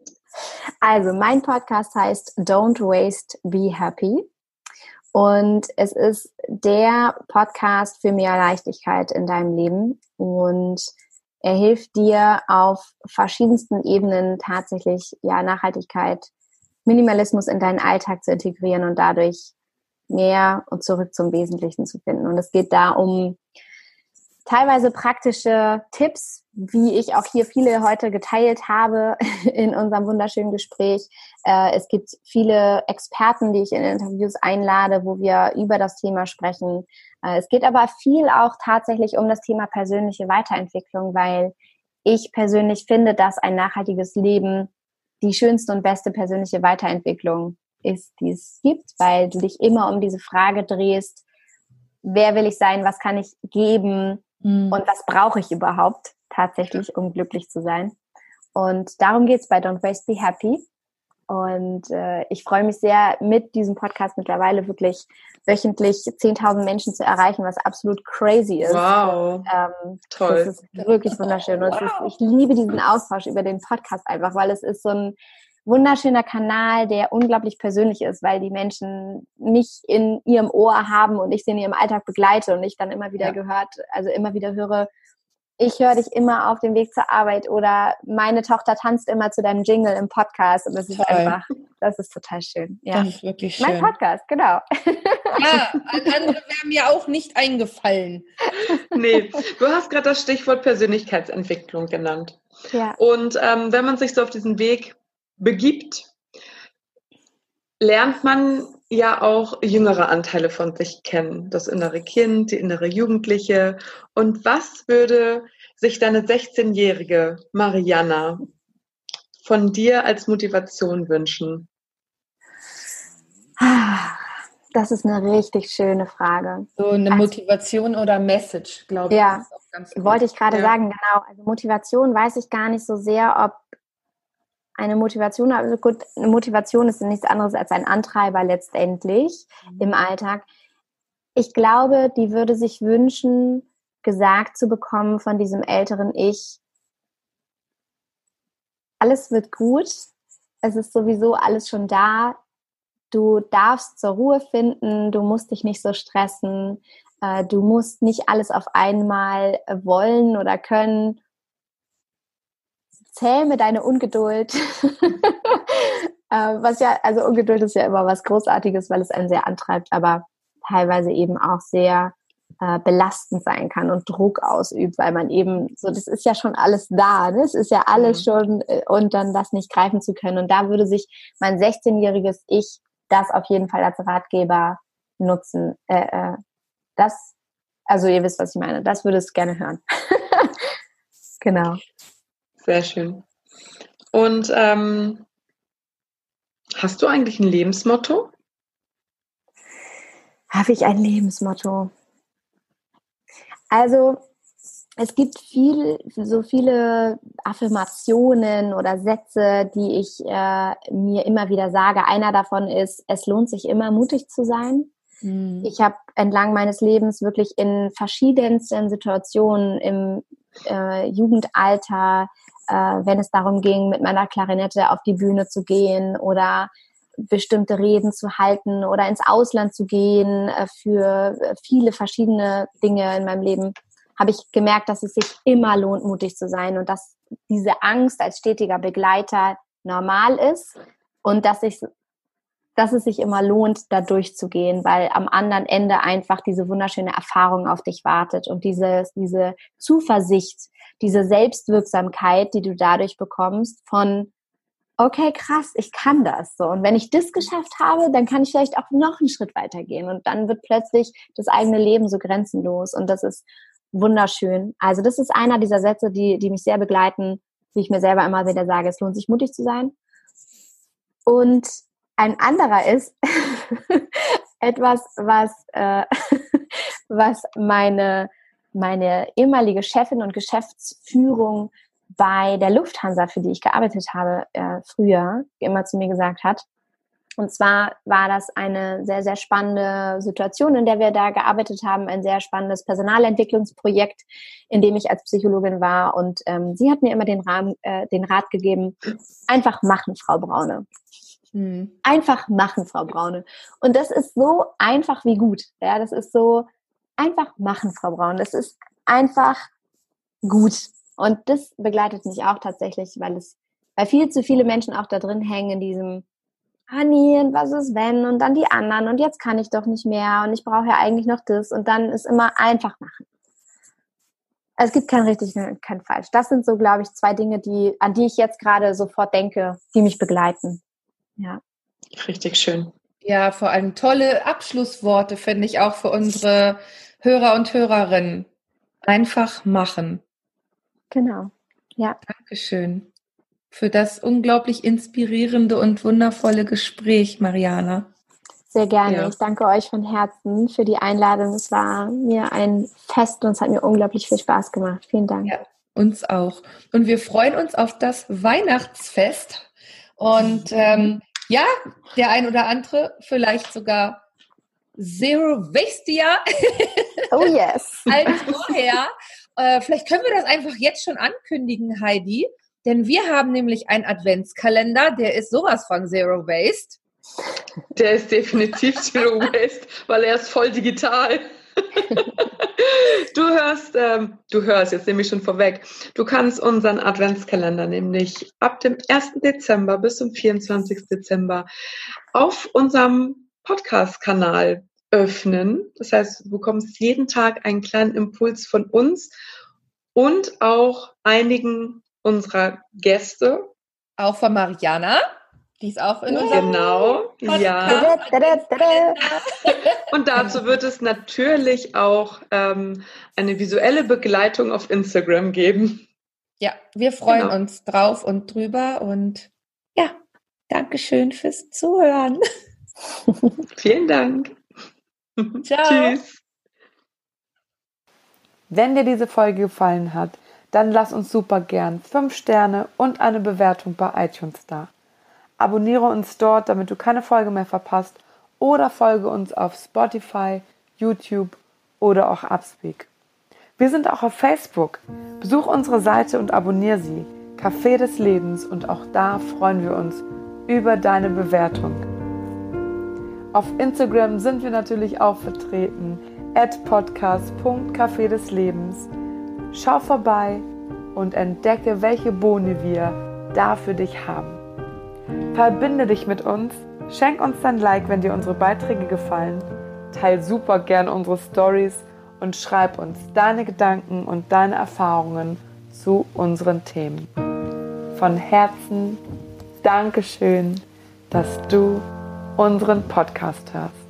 Also, mein Podcast heißt Don't Waste, Be Happy. Und es ist der Podcast für mehr Leichtigkeit in deinem Leben. Und er hilft dir auf verschiedensten Ebenen tatsächlich ja Nachhaltigkeit, Minimalismus in deinen Alltag zu integrieren und dadurch mehr und zurück zum Wesentlichen zu finden. Und es geht da um teilweise praktische Tipps, wie ich auch hier viele heute geteilt habe in unserem wunderschönen Gespräch. Äh, es gibt viele Experten, die ich in Interviews einlade, wo wir über das Thema sprechen. Äh, es geht aber viel auch tatsächlich um das Thema persönliche Weiterentwicklung, weil ich persönlich finde, dass ein nachhaltiges Leben die schönste und beste persönliche Weiterentwicklung ist, die es gibt, weil du dich immer um diese Frage drehst, wer will ich sein, was kann ich geben, Mhm. Und was brauche ich überhaupt tatsächlich, um glücklich zu sein? Und darum geht es bei Don't Waste Be Happy. Und äh, ich freue mich sehr, mit diesem Podcast mittlerweile wirklich wöchentlich 10.000 Menschen zu erreichen, was absolut crazy ist. Wow. Ähm, Toll. Das ist wirklich wunderschön. Und wow. ist, ich liebe diesen Austausch über den Podcast einfach, weil es ist so ein wunderschöner Kanal, der unglaublich persönlich ist, weil die Menschen mich in ihrem Ohr haben und ich sie in ihrem Alltag begleite und ich dann immer wieder ja. gehört, also immer wieder höre, ich höre dich immer auf dem Weg zur Arbeit oder meine Tochter tanzt immer zu deinem Jingle im Podcast und das ist Toll. einfach, das ist total schön. Ja. Das ist wirklich schön. Mein Podcast, genau. Ja, andere wären mir auch nicht eingefallen. Nee, du hast gerade das Stichwort Persönlichkeitsentwicklung genannt. Ja. Und ähm, wenn man sich so auf diesen Weg begibt, lernt man ja auch jüngere Anteile von sich kennen. Das innere Kind, die innere Jugendliche. Und was würde sich deine 16-jährige Mariana von dir als Motivation wünschen? Das ist eine richtig schöne Frage. So eine also, Motivation oder Message, glaube ich. Ja, wollte ich gerade ja. sagen, genau. Also Motivation weiß ich gar nicht so sehr, ob eine Motivation, also gut, eine Motivation ist nichts anderes als ein Antreiber letztendlich mhm. im Alltag. Ich glaube, die würde sich wünschen, gesagt zu bekommen von diesem älteren Ich, alles wird gut, es ist sowieso alles schon da, du darfst zur Ruhe finden, du musst dich nicht so stressen, äh, du musst nicht alles auf einmal wollen oder können zähme deine Ungeduld. Äh, was ja, also Ungeduld ist ja immer was Großartiges, weil es einen sehr antreibt, aber teilweise eben auch sehr äh, belastend sein kann und Druck ausübt, weil man eben so, das ist ja schon alles da, ne? es ist ja alles mhm. schon äh, und dann das nicht greifen zu können. Und da würde sich mein 16-jähriges Ich das auf jeden Fall als Ratgeber nutzen. Äh, äh, das, also ihr wisst, was ich meine. Das würde es gerne hören. genau. Sehr schön. Und ähm, hast du eigentlich ein Lebensmotto? Habe ich ein Lebensmotto? Also, es gibt viel, so viele Affirmationen oder Sätze, die ich äh, mir immer wieder sage. Einer davon ist, es lohnt sich immer, mutig zu sein. Mhm. Ich habe entlang meines Lebens wirklich in verschiedensten Situationen im äh, Jugendalter, äh, wenn es darum ging, mit meiner Klarinette auf die Bühne zu gehen oder bestimmte Reden zu halten oder ins Ausland zu gehen äh, für viele verschiedene Dinge in meinem Leben, habe ich gemerkt, dass es sich immer lohnt, mutig zu sein und dass diese Angst als stetiger Begleiter normal ist und dass ich dass es sich immer lohnt, da durchzugehen, weil am anderen Ende einfach diese wunderschöne Erfahrung auf dich wartet und diese, diese Zuversicht, diese Selbstwirksamkeit, die du dadurch bekommst von, okay, krass, ich kann das. So. Und wenn ich das geschafft habe, dann kann ich vielleicht auch noch einen Schritt weitergehen. Und dann wird plötzlich das eigene Leben so grenzenlos. Und das ist wunderschön. Also das ist einer dieser Sätze, die, die mich sehr begleiten, wie ich mir selber immer wieder sage, es lohnt sich mutig zu sein. Und ein anderer ist etwas, was, äh, was meine, meine ehemalige Chefin und Geschäftsführung bei der Lufthansa, für die ich gearbeitet habe, äh, früher immer zu mir gesagt hat. Und zwar war das eine sehr, sehr spannende Situation, in der wir da gearbeitet haben, ein sehr spannendes Personalentwicklungsprojekt, in dem ich als Psychologin war. Und ähm, sie hat mir immer den, Rahmen, äh, den Rat gegeben, einfach machen, Frau Braune. Mhm. Einfach machen, Frau Braune. Und das ist so einfach wie gut. Ja, das ist so einfach machen, Frau Braune. Das ist einfach gut. Und das begleitet mich auch tatsächlich, weil es, weil viel zu viele Menschen auch da drin hängen in diesem, ah nee, und was ist wenn? Und dann die anderen und jetzt kann ich doch nicht mehr und ich brauche ja eigentlich noch das und dann ist immer einfach machen. Es gibt kein richtig und kein falsch. Das sind so, glaube ich, zwei Dinge, die, an die ich jetzt gerade sofort denke, die mich begleiten. Ja. Richtig schön. Ja, vor allem tolle Abschlussworte finde ich auch für unsere Hörer und Hörerinnen. Einfach machen. Genau. Ja. Dankeschön für das unglaublich inspirierende und wundervolle Gespräch, Mariana. Sehr gerne. Ja. Ich danke euch von Herzen für die Einladung. Es war mir ein Fest und es hat mir unglaublich viel Spaß gemacht. Vielen Dank. Ja, uns auch. Und wir freuen uns auf das Weihnachtsfest. Und ähm, ja, der ein oder andere vielleicht sogar Zero Waste Jahr. Oh yes. als vorher. Äh, vielleicht können wir das einfach jetzt schon ankündigen, Heidi. Denn wir haben nämlich einen Adventskalender, der ist sowas von Zero Waste. Der ist definitiv Zero Waste, weil er ist voll digital. Du hörst, ähm, du hörst, jetzt nehme ich schon vorweg, du kannst unseren Adventskalender nämlich ab dem 1. Dezember bis zum 24. Dezember auf unserem Podcast-Kanal öffnen. Das heißt, du bekommst jeden Tag einen kleinen Impuls von uns und auch einigen unserer Gäste. Auch von Mariana. Die ist auch in unserem Genau, Podcast. ja. Und dazu wird es natürlich auch ähm, eine visuelle Begleitung auf Instagram geben. Ja, wir freuen genau. uns drauf und drüber und ja, Dankeschön fürs Zuhören. Vielen Dank. Ciao. Tschüss. Wenn dir diese Folge gefallen hat, dann lass uns super gern 5 Sterne und eine Bewertung bei iTunes da. Abonniere uns dort, damit du keine Folge mehr verpasst oder folge uns auf Spotify, YouTube oder auch Upspeak. Wir sind auch auf Facebook. Besuch unsere Seite und abonniere sie. Café des Lebens und auch da freuen wir uns über deine Bewertung. Auf Instagram sind wir natürlich auch vertreten at podcast.café des Lebens. Schau vorbei und entdecke, welche Boni wir da für dich haben. Verbinde dich mit uns, schenk uns dein Like, wenn dir unsere Beiträge gefallen, teil super gern unsere Stories und schreib uns deine Gedanken und deine Erfahrungen zu unseren Themen. Von Herzen Dankeschön, dass du unseren Podcast hörst.